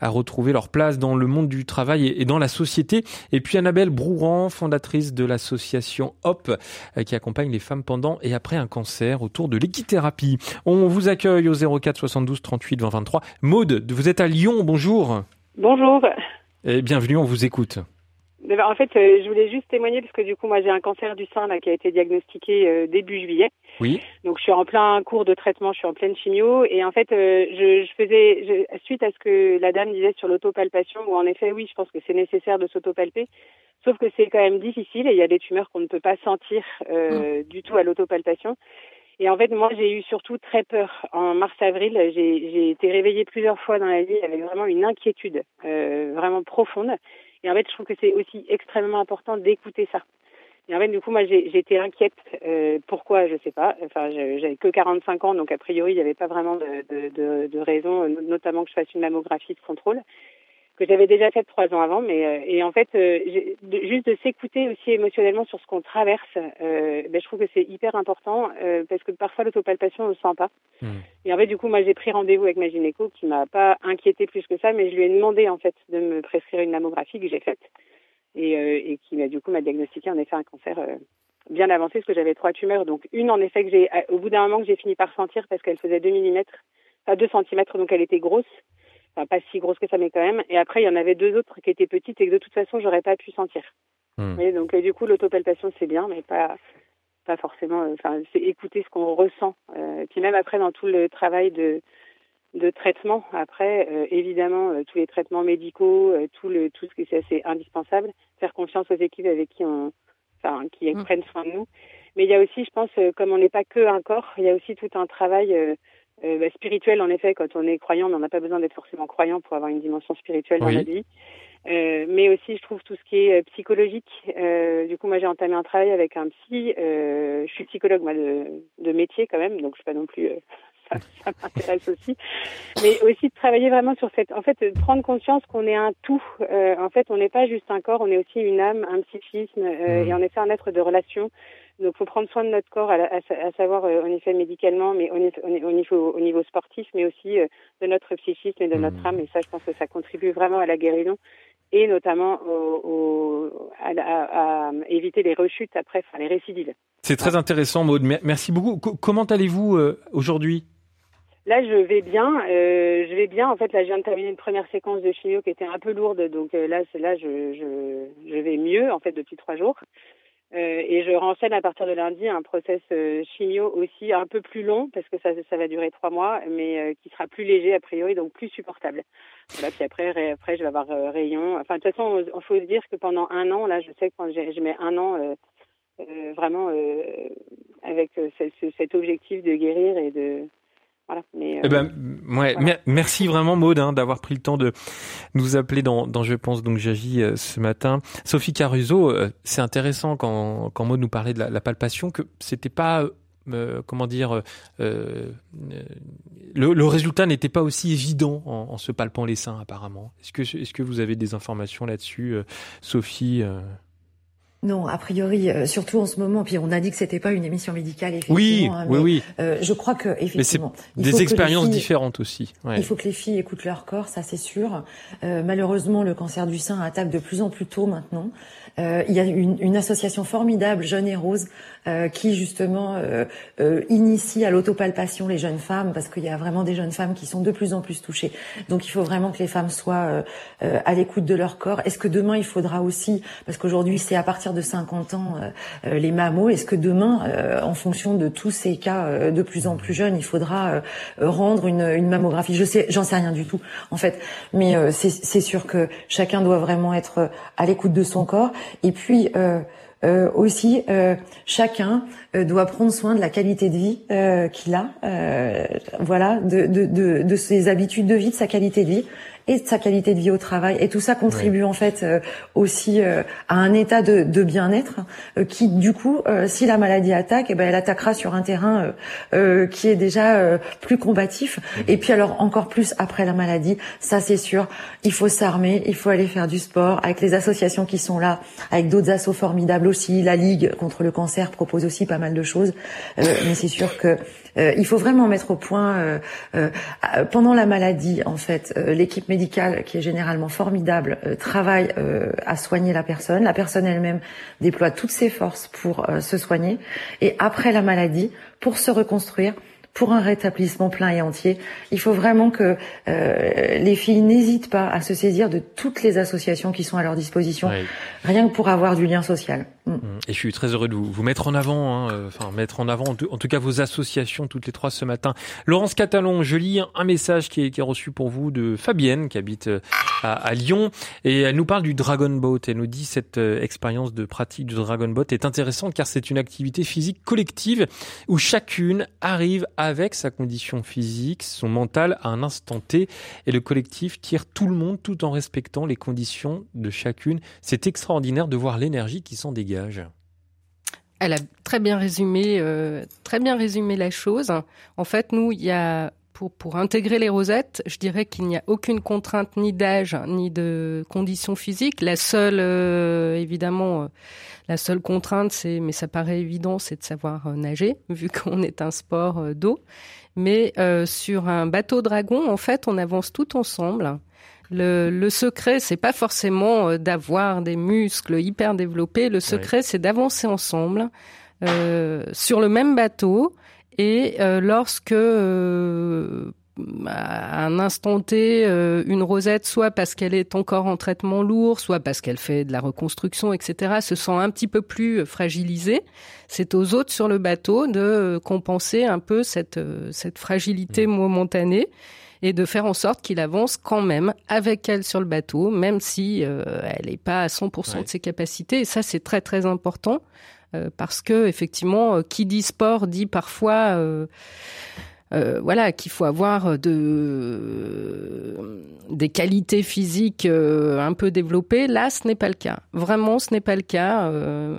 à retrouver leur place dans le monde du travail et dans la société. Et puis Annabelle Brouran, fondatrice de l'association HOP, euh, qui accompagne les femmes pendant et après un cancer autour de l'équithérapie. On vous accueille au 04 72 38 20 23. Maude, vous êtes à Lyon, bonjour. Bonjour. Et bienvenue, on vous écoute. En fait, euh, je voulais juste témoigner parce que du coup, moi, j'ai un cancer du sein là, qui a été diagnostiqué euh, début juillet. Oui. Donc, je suis en plein cours de traitement, je suis en pleine chimio. Et en fait, euh, je, je, faisais, je, suite à ce que la dame disait sur l'autopalpation, où en effet, oui, je pense que c'est nécessaire de s'autopalper. Sauf que c'est quand même difficile et il y a des tumeurs qu'on ne peut pas sentir mmh. du tout à l'autopalpation. Et en fait, moi, j'ai eu surtout très peur. En mars-avril, j'ai été réveillée plusieurs fois dans la vie avec vraiment une inquiétude euh, vraiment profonde. Et en fait, je trouve que c'est aussi extrêmement important d'écouter ça. Et en fait, du coup, moi, j'étais inquiète. Euh, pourquoi Je sais pas. Enfin, j'avais que 45 ans, donc a priori, il n'y avait pas vraiment de, de, de, de raison, notamment que je fasse une mammographie de contrôle que j'avais déjà fait trois ans avant, mais euh, et en fait euh, juste de s'écouter aussi émotionnellement sur ce qu'on traverse, euh, ben, je trouve que c'est hyper important parce que parfois l'autopalpation on le sent pas. Hmm. Et en fait du coup moi j'ai pris rendez-vous avec ma gynéco qui m'a pas inquiété plus que ça, mais je lui ai demandé en fait de me prescrire une mammographie que j'ai faite et, et qui m'a du coup m'a diagnostiqué en effet un cancer bien avancé parce que j'avais trois tumeurs, donc une en effet que j'ai au bout d'un moment que j'ai fini par sentir parce qu'elle faisait 2 mm, enfin 2 cm donc elle était grosse enfin pas si grosse que ça, mais quand même. Et après, il y en avait deux autres qui étaient petites et que de toute façon, j'aurais pas pu sentir. Hmm. donc du coup, l'autopalpation, c'est bien, mais pas pas forcément. Euh, enfin, c'est écouter ce qu'on ressent. Euh, puis même après, dans tout le travail de de traitement, après, euh, évidemment, tous les traitements médicaux, tout le tout ce qui c'est assez indispensable, faire confiance aux équipes avec qui on, enfin, qui hmm. prennent soin de nous. Mais il y a aussi, je pense, comme on n'est pas que un corps, il y a aussi tout un travail euh, bah, spirituel, en effet, quand on est croyant, mais on n'a pas besoin d'être forcément croyant pour avoir une dimension spirituelle dans la vie. Euh, mais aussi, je trouve tout ce qui est euh, psychologique. Euh, du coup, moi, j'ai entamé un travail avec un psy. Euh, je suis psychologue, moi, de, de, métier quand même, donc je suis pas non plus. Euh, ça, ça m'intéresse aussi. Mais aussi de travailler vraiment sur cette. En fait, de prendre conscience qu'on est un tout. en fait, on n'est pas juste un corps, on est aussi une âme, un psychisme, mmh. et on est un être de relation. Donc, faut prendre soin de notre corps, à, à, savoir euh, en effet médicalement, mais au, au, niveau, au niveau sportif, mais aussi euh, de notre psychisme et de notre mmh. âme. Et ça, je pense que ça contribue vraiment à la guérison et notamment au, à, à, éviter les rechutes après, enfin les récidives. C'est très intéressant, Maud. Merci beaucoup. comment allez-vous euh, aujourd'hui? Là, je vais bien. Euh, je vais bien. En fait, là, je viens de terminer une première séquence de chimio qui était un peu lourde, donc là, là, je, je, je vais mieux en fait depuis trois jours. Euh, et je renchaîne à partir de lundi un process euh, chimio aussi un peu plus long parce que ça, ça va durer trois mois, mais euh, qui sera plus léger a priori, donc plus supportable. Voilà, puis après, après je vais avoir rayon. Enfin, de toute façon, il faut dire que pendant un an, là, je sais que quand je mets un an vraiment avec cet objectif de guérir et de eh ben, euh, ouais, merci vraiment Maud hein, d'avoir pris le temps de nous appeler dans, dans Je pense donc j'agis euh, ce matin. Sophie Caruso, euh, c'est intéressant quand, quand Maud nous parlait de la, palpation que c'était pas comment dire le, le, résultat n'était pas aussi évident en, en, se palpant les seins apparemment. Est-ce que est-ce que vous avez des informations là-dessus, Sophie non, a priori, euh, surtout en ce moment. Puis on a dit que c'était pas une émission médicale, effectivement. Oui, hein, oui, oui. Euh, je crois que effectivement, mais des expériences différentes aussi. Ouais. Il faut que les filles écoutent leur corps, ça c'est sûr. Euh, malheureusement, le cancer du sein attaque de plus en plus tôt maintenant. Euh, il y a une, une, association formidable, Jeune et Rose, euh, qui justement euh, initie à l'autopalpation les jeunes femmes, parce qu'il y a vraiment des jeunes femmes qui sont de plus en plus touchées. Donc il faut vraiment que les femmes soient à l'écoute de leur corps. Est-ce que demain il faudra aussi, parce qu'aujourd'hui c'est à partir de 50 ans les mammos, est-ce que demain, en fonction de tous ces cas de plus en plus jeunes, il faudra rendre une, une, mammographie? Je sais, j'en sais rien du tout en fait, mais c'est sûr que chacun doit vraiment être à l'écoute de son corps et puis euh, euh, aussi, euh, chacun doit prendre soin de la qualité de vie qu'il a, voilà, de, de, de, de, ses habitudes de vie, de sa qualité de vie et de sa qualité de vie au travail. Et tout ça contribue en fait euh, aussi euh, à un état de, de bien-être euh, qui, du coup, si la maladie attaque, eh ben, elle attaquera sur un terrain qui est déjà plus combatif. Et puis alors encore plus après la maladie, ça c'est sûr. Il faut s'armer, il faut aller faire du sport avec les associations qui sont là, avec d'autres assos formidables aussi. La Ligue contre le cancer propose aussi pas mal de choses. mais c'est sûr que euh, il faut vraiment mettre au point euh, euh, pendant la maladie en fait l'équipe médicale qui est généralement formidable travaille à soigner la personne la personne elle-même déploie toutes ses forces pour se soigner et après la maladie pour se reconstruire pour un rétablissement plein et entier. Il faut vraiment que euh, les filles n'hésitent pas à se saisir de toutes les associations qui sont à leur disposition, rien que pour avoir du lien social. Mm. Mm. Et je suis très heureux de vous, vous mettre en avant, hein, euh, enfin mettre en avant en tout, cas vos associations toutes les trois ce matin. Laurence Catalon, je lis un message qui est, qui est reçu pour vous de Fabienne qui habite euh, à, à, Lyon et elle nous parle du Dragon Boat. Elle nous dit cette expérience de pratique du Dragon Boat est intéressante car c'est une activité physique collective où chacune arrive avec sa condition physique, son mental à un instant T et le collectif tire tout le monde tout en respectant les conditions de chacune. C'est extraordinaire de voir l'énergie qui s'en dégage. Elle a très bien résumé, euh, très bien résumé la chose. En fait, nous, il y a pour, pour intégrer les rosettes, je dirais qu'il n'y a aucune contrainte ni d'âge ni de conditions physiques. La seule, euh, évidemment, euh, la seule contrainte, c'est, mais ça paraît évident, c'est de savoir nager, vu qu'on est un sport d'eau. Mais sur un bateau dragon, en fait, on avance tout ensemble. Le, le secret, c'est pas forcément d'avoir des muscles hyper développés. Le secret, c'est d'avancer ensemble euh, sur le même bateau et euh, lorsque euh, à un instant T, euh, une rosette, soit parce qu'elle est encore en traitement lourd, soit parce qu'elle fait de la reconstruction, etc., se sent un petit peu plus fragilisée, c'est aux autres sur le bateau de compenser un peu cette, cette fragilité mmh. momentanée et de faire en sorte qu'il avance quand même avec elle sur le bateau, même si elle n'est pas à 100% de ses capacités. Et ça, c'est très très important. Euh, parce que effectivement, euh, qui dit sport dit parfois euh, voilà qu'il faut avoir de des qualités physiques un peu développées. Là, ce n'est pas le cas. Vraiment, ce n'est pas le cas,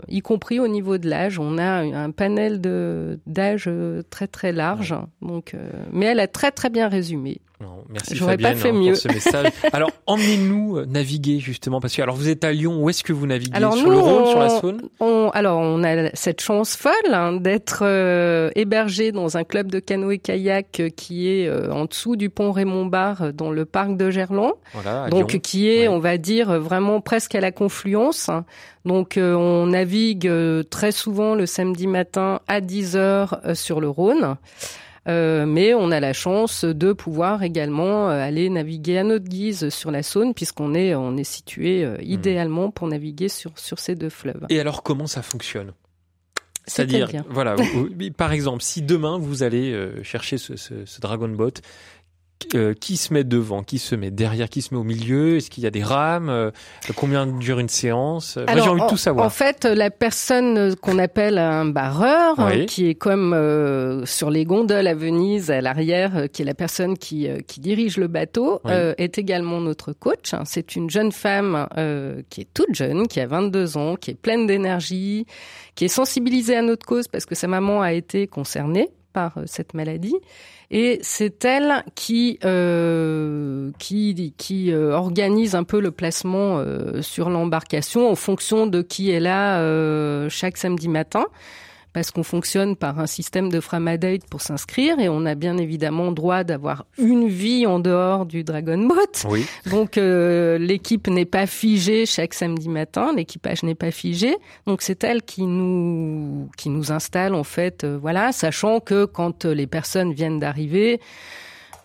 y compris au niveau de l'âge. On a un panel d'âge très très large. Donc, mais elle a très très bien résumé. Non, merci J'aurais pas fait hein, mieux. pour ce message. Alors emmenez-nous euh, naviguer justement parce que alors vous êtes à Lyon, où est-ce que vous naviguez? Alors, sur le Rhône, sur la Saône? on, Alors on a cette chance folle hein, d'être euh, hébergé dans un club de canoë-kayak euh, qui est en dessous du pont Raymond Barre dans le parc de Gerland. Voilà, Donc qui est, on va dire, vraiment presque à la confluence. Donc on navigue très souvent le samedi matin à 10 heures sur le Rhône. Euh, mais on a la chance de pouvoir également euh, aller naviguer à notre guise sur la Saône, puisqu'on est, on est situé euh, hmm. idéalement pour naviguer sur, sur ces deux fleuves. Et alors, comment ça fonctionne? C'est-à-dire, voilà, par exemple, si demain vous allez chercher ce, ce, ce Dragon Boat, euh, qui se met devant, qui se met derrière, qui se met au milieu? Est-ce qu'il y a des rames? Euh, Combien dure une séance? Moi, j'ai envie de tout savoir. En fait, la personne qu'on appelle un barreur, qui est comme euh, sur les gondoles à Venise, à l'arrière, qui est la personne qui, qui dirige le bateau, est également notre coach. C'est une jeune femme qui est toute jeune, qui a 22 ans, qui est pleine d'énergie, qui est sensibilisée à notre cause parce que sa maman a été concernée par cette maladie. Et c'est elle qui euh, qui, euh, organise un peu le placement euh, sur l'embarcation en fonction de qui est là euh, chaque samedi matin parce qu'on fonctionne par un système de framadate pour s'inscrire et on a bien évidemment droit d'avoir une vie en dehors du Dragon Boat. Oui. Donc euh, l'équipe n'est pas figée chaque samedi matin, l'équipage n'est pas figé. Donc c'est elle qui nous qui nous installe en fait, euh, voilà, sachant que quand les personnes viennent d'arriver,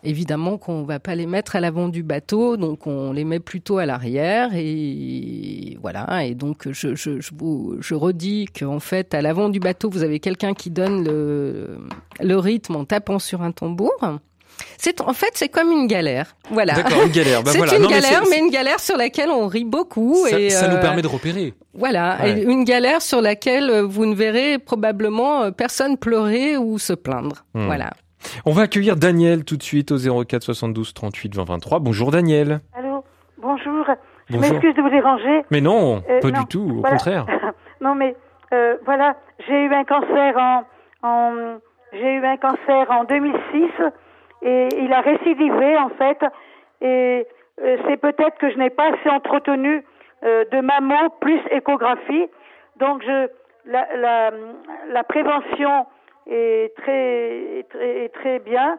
Évidemment qu'on va pas les mettre à l'avant du bateau, donc on les met plutôt à l'arrière et voilà. Et donc je, je, je, vous, je redis qu'en fait à l'avant du bateau vous avez quelqu'un qui donne le, le rythme en tapant sur un tambour. C'est en fait c'est comme une galère. Voilà. D'accord, une galère. Bah c'est une galère, mais, une galère sur laquelle on rit beaucoup. Ça, et ça nous euh, permet de repérer. Voilà, une galère sur laquelle vous ne verrez probablement personne pleurer ou se plaindre. Hmm. Voilà. On va accueillir Daniel tout de suite au 04 72 38 20 23. Bonjour Daniel. Allô, bonjour. Je m'excuse de vous déranger. Mais non, euh, pas du tout, au contraire. non mais euh, voilà, j'ai eu un cancer en, en j'ai eu un cancer en 2006 et il a récidivé en fait et euh, c'est peut-être que je n'ai pas assez entretenu de mammo plus échographie. Donc je la, la, la prévention est très, très, très bien.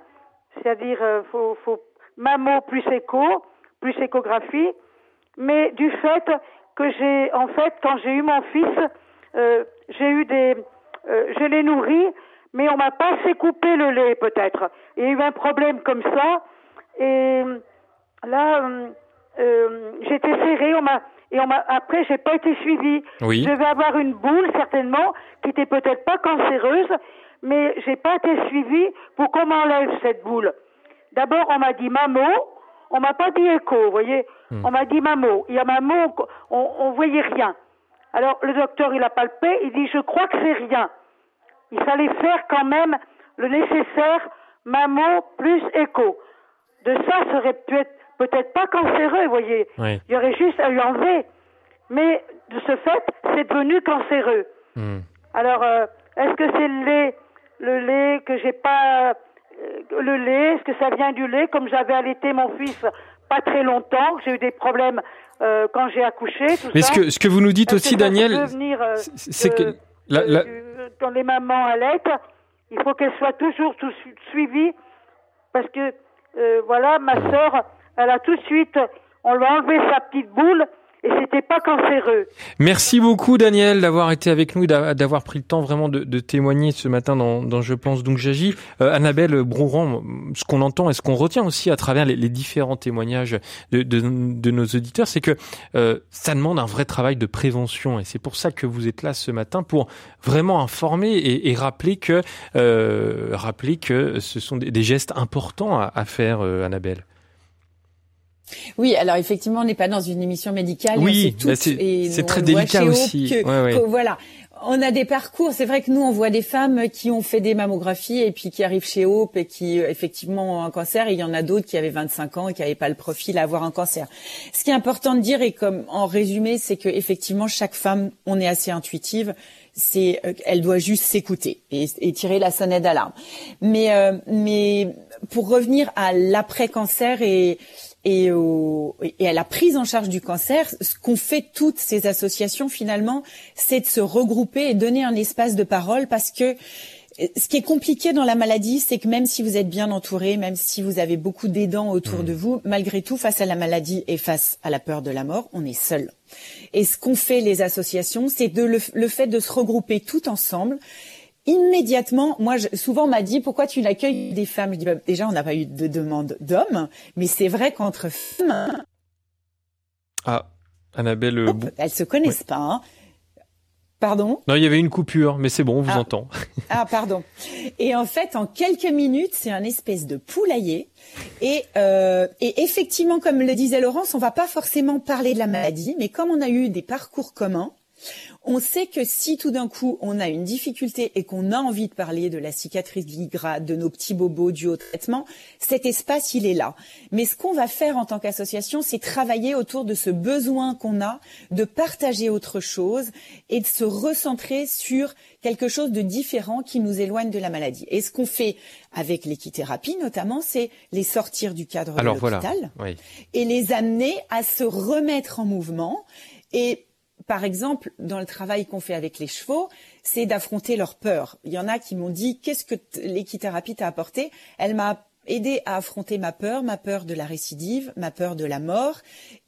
C'est-à-dire, euh, faut, faut mammo plus écho, plus échographie. Mais du fait que j'ai, en fait, quand j'ai eu mon fils, euh, j'ai eu des, euh, je l'ai nourri, mais on m'a pas assez coupé le lait peut-être. Il y a eu un problème comme ça et là euh, euh, j'étais serrée, on m'a et on m'a après j'ai pas été suivie. Oui. Je devais avoir une boule certainement qui était peut-être pas cancéreuse, mais j'ai pas été suivie pour qu'on m'enlève cette boule. D'abord on m'a dit mammo, on m'a pas dit écho, vous voyez. On m'a dit mammo. Il y a mammo, on, on voyait rien. Alors le docteur il a palpé, il dit je crois que c'est rien. Il fallait faire quand même le nécessaire mammo plus écho. De ça, ça aurait pu être peut-être pas cancéreux, vous voyez. Oui. Il y aurait juste à lui enlever. Mais de ce fait, c'est devenu cancéreux. Hmm. Alors, euh, est-ce que c'est le lait, le lait que j'ai pas, euh, le lait, est-ce que ça vient du lait? Comme j'avais allaité mon fils pas très longtemps, que j'ai eu des problèmes euh, quand j'ai accouché, tout Mais ça. ce que, ce que vous nous dites aussi, Daniel, euh, c'est que la- quand les mamans allaitent, il faut qu'elles soient toujours tout su- suivies parce que euh, voilà, ma sœur, elle a tout de suite, on lui a enlevé sa petite boule et c'était pas cancéreux. Merci beaucoup Daniel d'avoir été avec nous, d'avoir pris le temps vraiment de, témoigner ce matin dans, Je pense donc j'agis. Euh, Annabelle Brouran, ce qu'on entend et ce qu'on retient aussi à travers les, différents témoignages de, nos auditeurs, c'est que euh, ça demande un vrai travail de prévention et c'est pour ça que vous êtes là ce matin pour vraiment informer et, rappeler que euh, rappeler que ce sont des, des gestes importants à, à faire, euh, Annabelle. Oui, alors effectivement, on n'est pas dans une émission médicale. Oui, bah c'est- très délicat aussi. que- Ouais, ouais. que voilà. On a des parcours. C'est vrai que nous, on voit des femmes qui ont fait des mammographies et puis qui arrivent chez Hope et qui euh, effectivement ont un cancer. Et il y en a d'autres qui avaient 25 ans et qui n'avaient pas le profil à avoir un cancer. Ce qui est important de dire et comme en résumé, c'est que effectivement, chaque femme, on est assez intuitive. C'est, euh, elle doit juste s'écouter et, et tirer la sonnette d'alarme. Mais, euh, mais pour revenir à l'après-cancer et et, au, et à la prise en charge du cancer, ce qu'ont fait toutes ces associations finalement, c'est de se regrouper et donner un espace de parole parce que euh, ce qui est compliqué dans la maladie, c'est que même si vous êtes bien entouré, même si vous avez beaucoup d'aidants autour de vous, malgré tout, face à la maladie et face à la peur de la mort, on est seul. Et ce qu'ont fait les associations, c'est de le, le fait de se regrouper tout ensemble immédiatement, moi, je, souvent on m'a dit pourquoi tu n'accueilles des femmes? Je dis bah, déjà on n'a pas eu de demande d'hommes, mais c'est vrai qu'entre femmes, Ah, Annabelle euh, Bou- elles se connaissent pas. hein. Pardon? Non, il y avait une coupure, mais c'est bon, on vous Ah. entend. Ah pardon. Et en fait, en quelques minutes, c'est un espèce de poulailler. Et, euh, et effectivement, comme le disait Laurence, on va pas forcément parler de la maladie, mais comme on a eu des parcours communs, on sait que si tout d'un coup on a une difficulté et qu'on a envie de parler de la cicatrice vigrade, de nos petits bobos du haut traitement, cet espace il est là. Mais ce qu'on va faire en tant qu'association, c'est travailler autour de ce besoin qu'on a de partager autre chose et de se recentrer sur quelque chose de différent qui nous éloigne de la maladie. Et ce qu'on fait avec l'équithérapie notamment, c'est les sortir du cadre Alors de voilà. l'hôpital Oui. et les amener à se remettre en mouvement. Et par exemple, dans le travail qu'on fait avec les chevaux, c'est d'affronter leur peur. Il y en a qui m'ont dit qu'est-ce que l'équithérapie t'a apporté? Elle m'a aidé à affronter ma peur, ma peur de la récidive, ma peur de la mort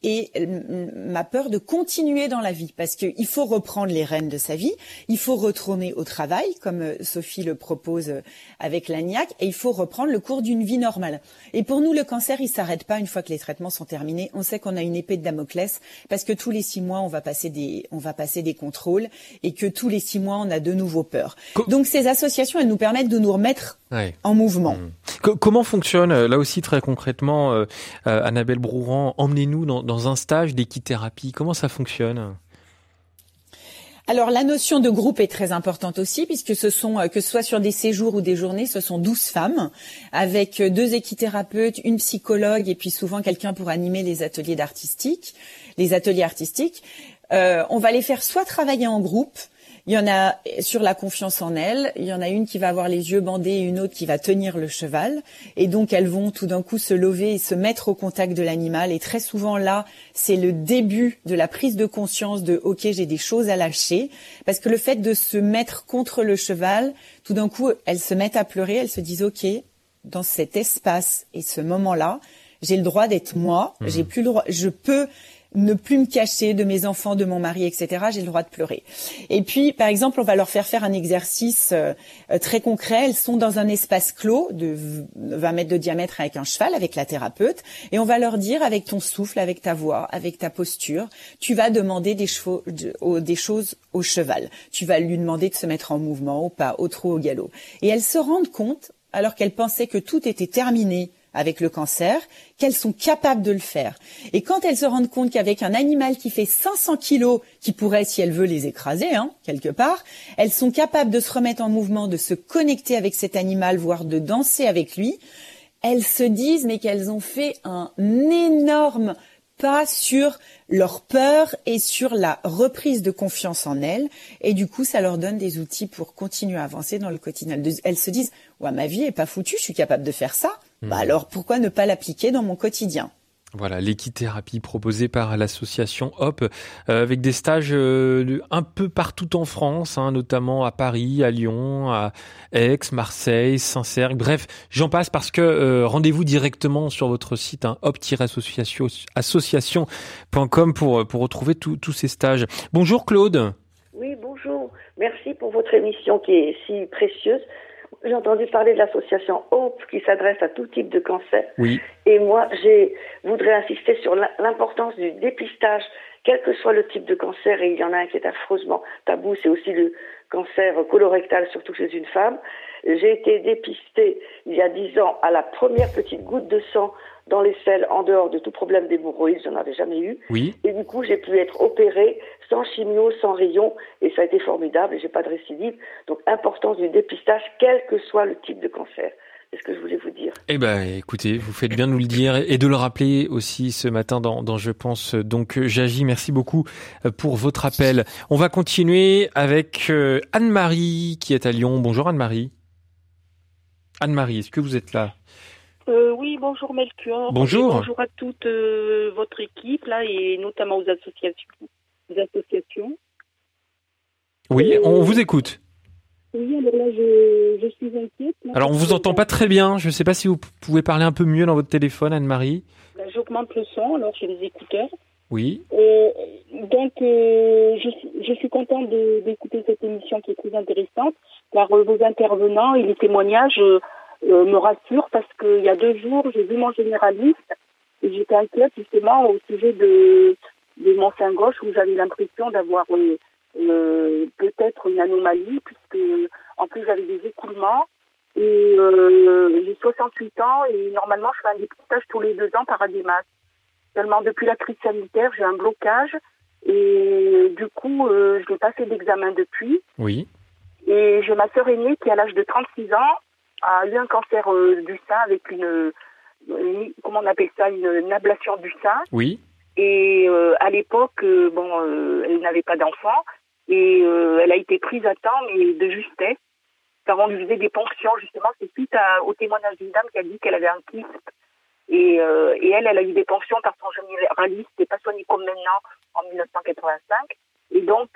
et euh, ma peur de continuer dans la vie parce qu'il faut reprendre les rênes de sa vie, il faut retourner au travail comme euh, Sophie le propose euh, avec l'agnac et il faut reprendre le cours d'une vie normale. Et pour nous le cancer, il s'arrête pas une fois que les traitements sont terminés. On sait qu'on a une épée de Damoclès parce que tous les six mois on va passer des on va passer des contrôles et que tous les six mois on a de nouveau peur. Donc ces associations elles nous permettent de nous remettre Ouais. en mouvement. Co- comment fonctionne, euh, là aussi très concrètement, euh, euh, Annabelle Brouran, emmenez-nous dans, dans un stage d'équithérapie. Comment ça fonctionne? Alors la notion de groupe est très importante aussi puisque ce sont euh, que ce soit sur des séjours ou des journées, ce sont 12 femmes avec deux équithérapeutes, une psychologue et puis souvent quelqu'un pour animer les ateliers d'artistique, les ateliers artistiques. Euh, on va les faire soit travailler en groupe, il y en a sur la confiance en elles. Il y en a une qui va avoir les yeux bandés et une autre qui va tenir le cheval. Et donc elles vont tout d'un coup se lever et se mettre au contact de l'animal. Et très souvent là, c'est le début de la prise de conscience de OK, j'ai des choses à lâcher. Parce que le fait de se mettre contre le cheval, tout d'un coup, elles se mettent à pleurer. Elles se disent OK, dans cet espace et ce moment-là, j'ai le droit d'être moi. J'ai plus le droit. Je peux ne plus me cacher de mes enfants, de mon mari, etc. J'ai le droit de pleurer. Et puis, par exemple, on va leur faire faire un exercice euh, euh, très concret. Elles sont dans un espace clos de 20 mètres de diamètre avec un cheval, avec la thérapeute, et on va leur dire avec ton souffle, avec ta voix, avec ta posture, tu vas demander des, des choses au cheval. Tu vas lui demander de se mettre en mouvement, au pas, au trot, au galop. Et elles se rendent compte, alors qu'elles pensaient que tout était terminé avec le cancer, qu'elles sont capables de le faire. Et quand elles se rendent compte qu'avec un animal qui fait 500 kilos, qui pourrait, si elle veut, les écraser, hein, quelque part, elles sont capables de se remettre en mouvement, de se connecter avec cet animal, voire de danser avec lui, elles se disent mais qu'elles ont fait un énorme pas sur leur peur et sur la reprise de confiance en elles. Et du coup, ça leur donne des outils pour continuer à avancer dans le quotidien. Elles se disent, ouais, ma vie est pas foutue, je suis capable de faire ça. Bah hmm. alors, pourquoi ne pas l'appliquer dans mon quotidien? Voilà, l'équithérapie proposée par l'association HOP, euh, avec des stages euh, un peu partout en France, hein, notamment à Paris, à Lyon, à Aix, Marseille, Saint-Cergue, bref, j'en passe parce que euh, rendez-vous directement sur votre site hein, hop-association.com pour, pour retrouver tous ces stages. Bonjour Claude. Oui, bonjour. Merci pour votre émission qui est si précieuse j'ai entendu parler de l'association Hope qui s'adresse à tout type de cancer. Oui. Et moi, je voudrais insister sur l'importance du dépistage, quel que soit le type de cancer, et il y en a un qui est affreusement tabou, c'est aussi le cancer colorectal, surtout chez une femme. J'ai été dépistée il y a dix ans à la première petite goutte de sang dans les selles en dehors de tout problème d'hémorroïdes, j'en avais jamais eu. Oui. Et du coup, j'ai pu être opérée sans chimio, sans rayon, et ça a été formidable, et j'ai pas de récidive. Donc, importance du dépistage, quel que soit le type de cancer. C'est ce que je voulais vous dire. Eh ben, écoutez, vous faites bien de nous le dire et de le rappeler aussi ce matin dans, dans Je pense. Donc, euh, j'agis. Merci beaucoup euh, pour votre appel. On va continuer avec euh, Anne-Marie qui est à Lyon. Bonjour Anne-Marie. Anne-Marie, est-ce que vous êtes là? Euh, oui, bonjour Melchior. Bonjour. bonjour à toute euh, votre équipe là et notamment aux associations. associations. Oui, on vous écoute. Oui, alors là, je, suis inquiète. alors, on vous entend pas très bien. Je ne sais pas si vous pouvez parler un peu mieux dans votre téléphone, Anne-Marie. Ben, j'augmente le son, alors j'ai les écouteurs. Oui. Euh, donc, je, je, suis contente d'écouter cette émission qui est très intéressante, car vos intervenants et les témoignages euh, me rassure parce qu'il y a deux jours, j'ai vu mon généraliste et j'étais inquiète justement au sujet de, de mon sein gauche où j'avais l'impression d'avoir euh, euh, peut-être une anomalie puisque en plus j'avais des écoulements et j'ai 68 ans et normalement je fais un dépistage tous les deux ans par ADEMAS. Seulement depuis la crise sanitaire, j'ai un blocage et du coup je n'ai pas fait d'examen depuis. Oui. Et j'ai ma sœur aînée qui à l'âge de 36 ans a eu un cancer euh, du sein avec une, comment on appelle ça, une, ablation du sein. Oui. Et euh, à l'époque, euh, bon, elle n'avait pas d'enfant et elle a été prise à temps, mais de justesse, car on lui faisait des ponctions justement. C'est suite au témoignage d'une dame qui a dit qu'elle avait un kyste. Et, et, elle, elle a eu des ponctions par son généraliste et pas soignée comme maintenant en 1985. Et donc,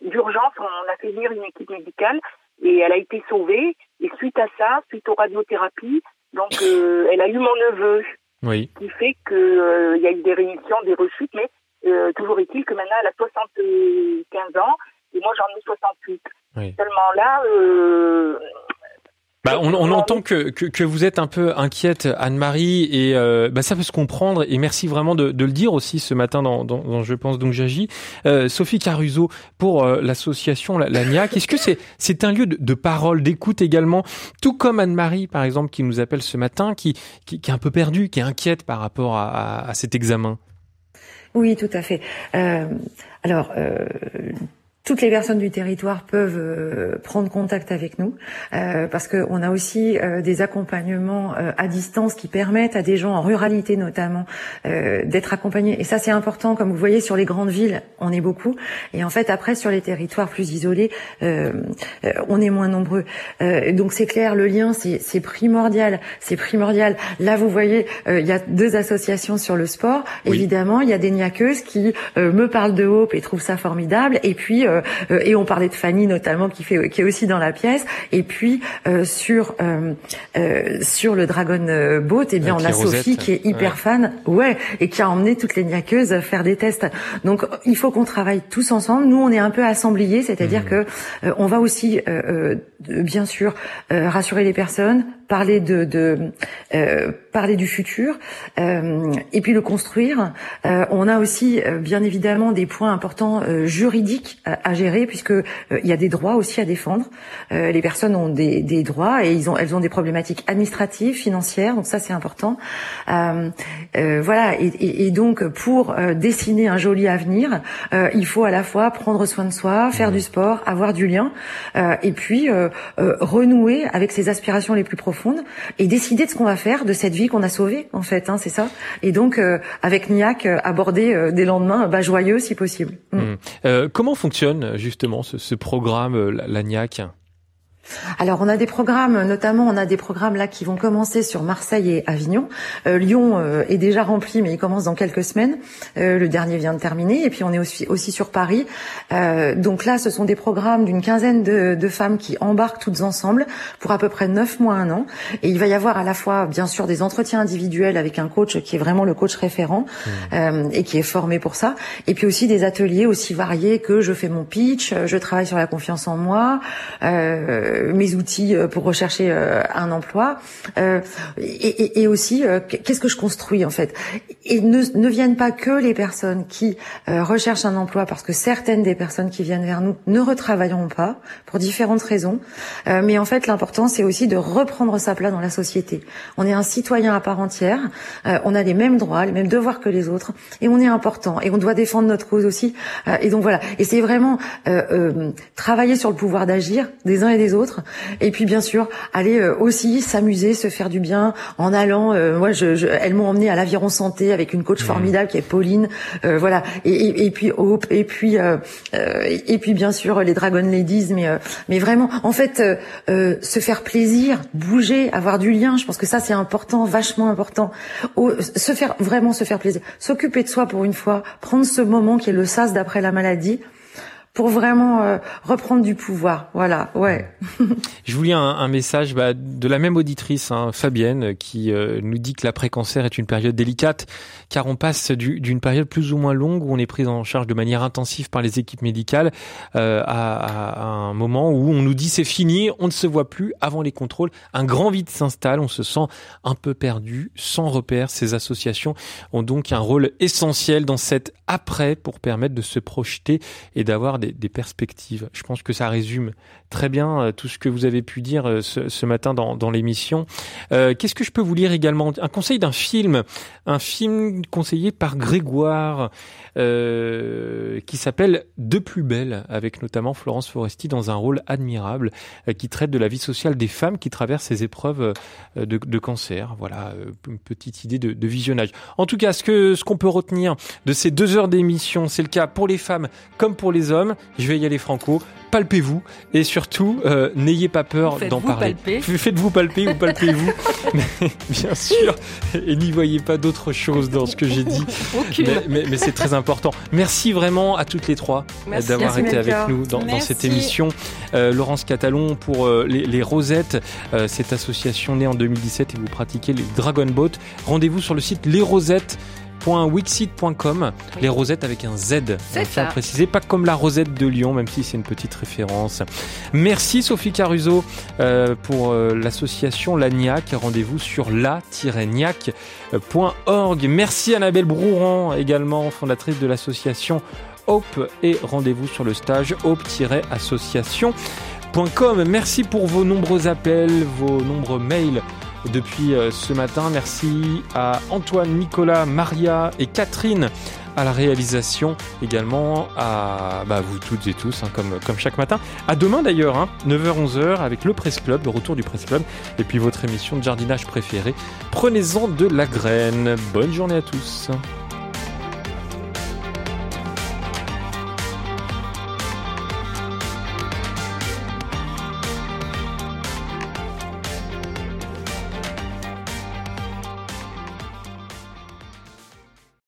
d'urgence, on a fait venir une équipe médicale et elle a été sauvée. Et suite à ça, suite aux radiothérapies, donc euh, elle a eu mon neveu, oui. qui fait qu'il euh, y a eu des rémissions, des rechutes, mais euh, toujours est-il que maintenant elle a 75 ans et moi j'en ai 68. Seulement là, bah, on, entend que, que, vous êtes un peu inquiète, Anne-Marie, et euh, bah, ça peut se comprendre. Et merci vraiment de, le dire aussi ce matin dans, Je pense donc j'agis. Euh, Sophie Caruso pour euh, l'association la, la. Est-ce que c'est c'est un lieu de, parole, d'écoute également, tout comme Anne-Marie par exemple qui nous appelle ce matin, qui, qui, est un peu perdue, qui est inquiète par rapport à, cet examen. Oui, tout à fait. Alors, toutes les personnes du territoire peuvent euh, prendre contact avec nous euh, parce qu'on a aussi euh, des accompagnements à distance qui permettent à des gens en ruralité notamment d'être accompagnés. Et ça c'est important, comme vous voyez sur les grandes villes, on est beaucoup, et en fait après sur les territoires plus isolés, on est moins nombreux. donc c'est clair, le lien c'est primordial, c'est primordial. Là vous voyez, il y a deux associations sur le sport. Évidemment, il y a des niaqueuses qui me parlent de Hope et trouvent ça formidable, et puis et on parlait de Fanny notamment qui fait qui est aussi dans la pièce. Et puis sur sur le Dragon Boat, eh bien on a Sophie qui est hyper fan, ouais, et qui a emmené toutes les niaqueuses faire des tests. Donc il faut qu'on travaille tous ensemble. Nous on est un peu assembliés, c'est-à-dire mmh. que on va aussi bien sûr rassurer les personnes, parler de, de euh, parler du futur euh, et puis le construire. Euh, on a aussi euh, bien évidemment des points importants euh, juridiques à, à, gérer puisque il y a des droits aussi à défendre. les personnes ont des, des, droits et ils ont elles ont des problématiques administratives, financières, donc ça c'est important. voilà et, et, et, donc pour dessiner un joli avenir, il faut à la fois prendre soin de soi, faire du sport, avoir du lien et puis renouer avec ses aspirations les plus profondes et décider de ce qu'on va faire de cette vie qu'on a sauvée en fait, hein, c'est ça. Et donc euh, avec Niac, euh, aborder euh, des lendemains bah, joyeux si possible. Mm. Mmh. comment fonctionne justement ce, ce programme, la, la Niac? Alors on a des programmes, notamment on a des programmes là qui vont commencer sur Marseille et Avignon. Euh, Lyon euh, est déjà rempli, mais il commence dans quelques semaines. Euh, le dernier vient de terminer, et puis on est aussi, aussi sur Paris. donc là, ce sont des programmes d'une quinzaine de, de, femmes qui embarquent toutes ensemble pour à peu près neuf mois, un an. Et il va y avoir à la fois, bien sûr, des entretiens individuels avec un coach qui est vraiment le coach référent mmh. et qui est formé pour ça. Et puis aussi des ateliers aussi variés que je fais mon pitch, je travaille sur la confiance en moi. Euh, mes outils euh, pour rechercher euh, un emploi. Et, et, aussi qu'est-ce que je construis en fait? Et ne, ne viennent pas que les personnes qui recherchent un emploi parce que certaines des personnes qui viennent vers nous ne retravailleront pas pour différentes raisons. Mais en fait l'important c'est aussi de reprendre sa place dans la société. On est un citoyen à part entière on a les mêmes droits les mêmes devoirs que les autres et on est important et on doit défendre notre cause aussi. Et donc voilà. Et c'est vraiment travailler sur le pouvoir d'agir des uns et des autres et puis bien sûr, aller euh, aussi s'amuser, se faire du bien en allant. Euh, moi, je, je, elles m'ont emmené à l'aviron santé avec une coach mmh. formidable qui est Pauline. Euh, voilà. Et, et, et, puis Hope. Et puis et puis bien sûr les Dragon Ladies. Mais mais vraiment, en fait, se faire plaisir, bouger, avoir du lien. Je pense que ça c'est important, vachement important. se faire vraiment se faire plaisir, s'occuper de soi pour une fois, prendre ce moment qui est le sas d'après la maladie pour vraiment euh, reprendre du pouvoir. Voilà, ouais. Je vous lis un, un message bah, de la même auditrice, hein, Fabienne, qui euh, nous dit que l'après-cancer est une période délicate, car on passe d'une période plus ou moins longue où on est pris en charge de manière intensive par les équipes médicales euh, à, à, un moment où on nous dit c'est fini, on ne se voit plus avant les contrôles, un grand vide s'installe, on se sent un peu perdu, sans repère. Ces associations ont donc un rôle essentiel dans cet après pour permettre de se projeter et d'avoir des des, perspectives. Je pense que ça résume très bien euh, tout ce que vous avez pu dire euh, ce, matin dans, l'émission. Euh, qu'est-ce que je peux vous lire également? Un conseil d'un film, un film conseillé par Grégoire qui s'appelle De plus belle, avec notamment Florence Foresti dans un rôle admirable, qui traite de la vie sociale des femmes qui traversent ces épreuves de, cancer. Voilà, une petite idée de, de visionnage. En tout cas, ce que ce qu'on peut retenir de ces deux heures d'émission, c'est le cas pour les femmes comme pour les hommes je vais y aller franco. Palpez-vous et surtout euh, n'ayez pas peur d'en parler. Faites-vous palper ou palpez-vous, bien sûr. Et n'y voyez pas d'autre chose dans ce que j'ai dit. mais, c'est très important. Merci vraiment à toutes les trois d'avoir été avec nous dans, cette émission. Euh, Laurence Catalon pour euh, les, les, Rosettes, cette association née en 2017 et vous pratiquez les Dragon Boat. Rendez-vous sur le site Les Rosettes www.wixit.com, les rosettes avec un Z. C'est ça. préciser, pas comme la rosette de Lyon, même si c'est une petite référence. Merci Sophie Caruso euh, pour euh, l'association Lagnac. Rendez-vous sur la-niac.org. Merci Annabelle Brouran, également fondatrice de l'association Hope. Et rendez-vous sur le stage hope-association.com. Merci pour vos nombreux appels, vos nombreux mails depuis euh, ce matin. Merci à Antoine, Nicolas, Maria et Catherine à la réalisation, également à bah, vous toutes et tous, hein, comme, chaque matin. À demain d'ailleurs, hein, 9h-11h avec le Presse Club, le retour du Presse Club, et puis votre émission de jardinage préférée. Prenez-en de la graine. Bonne journée à tous.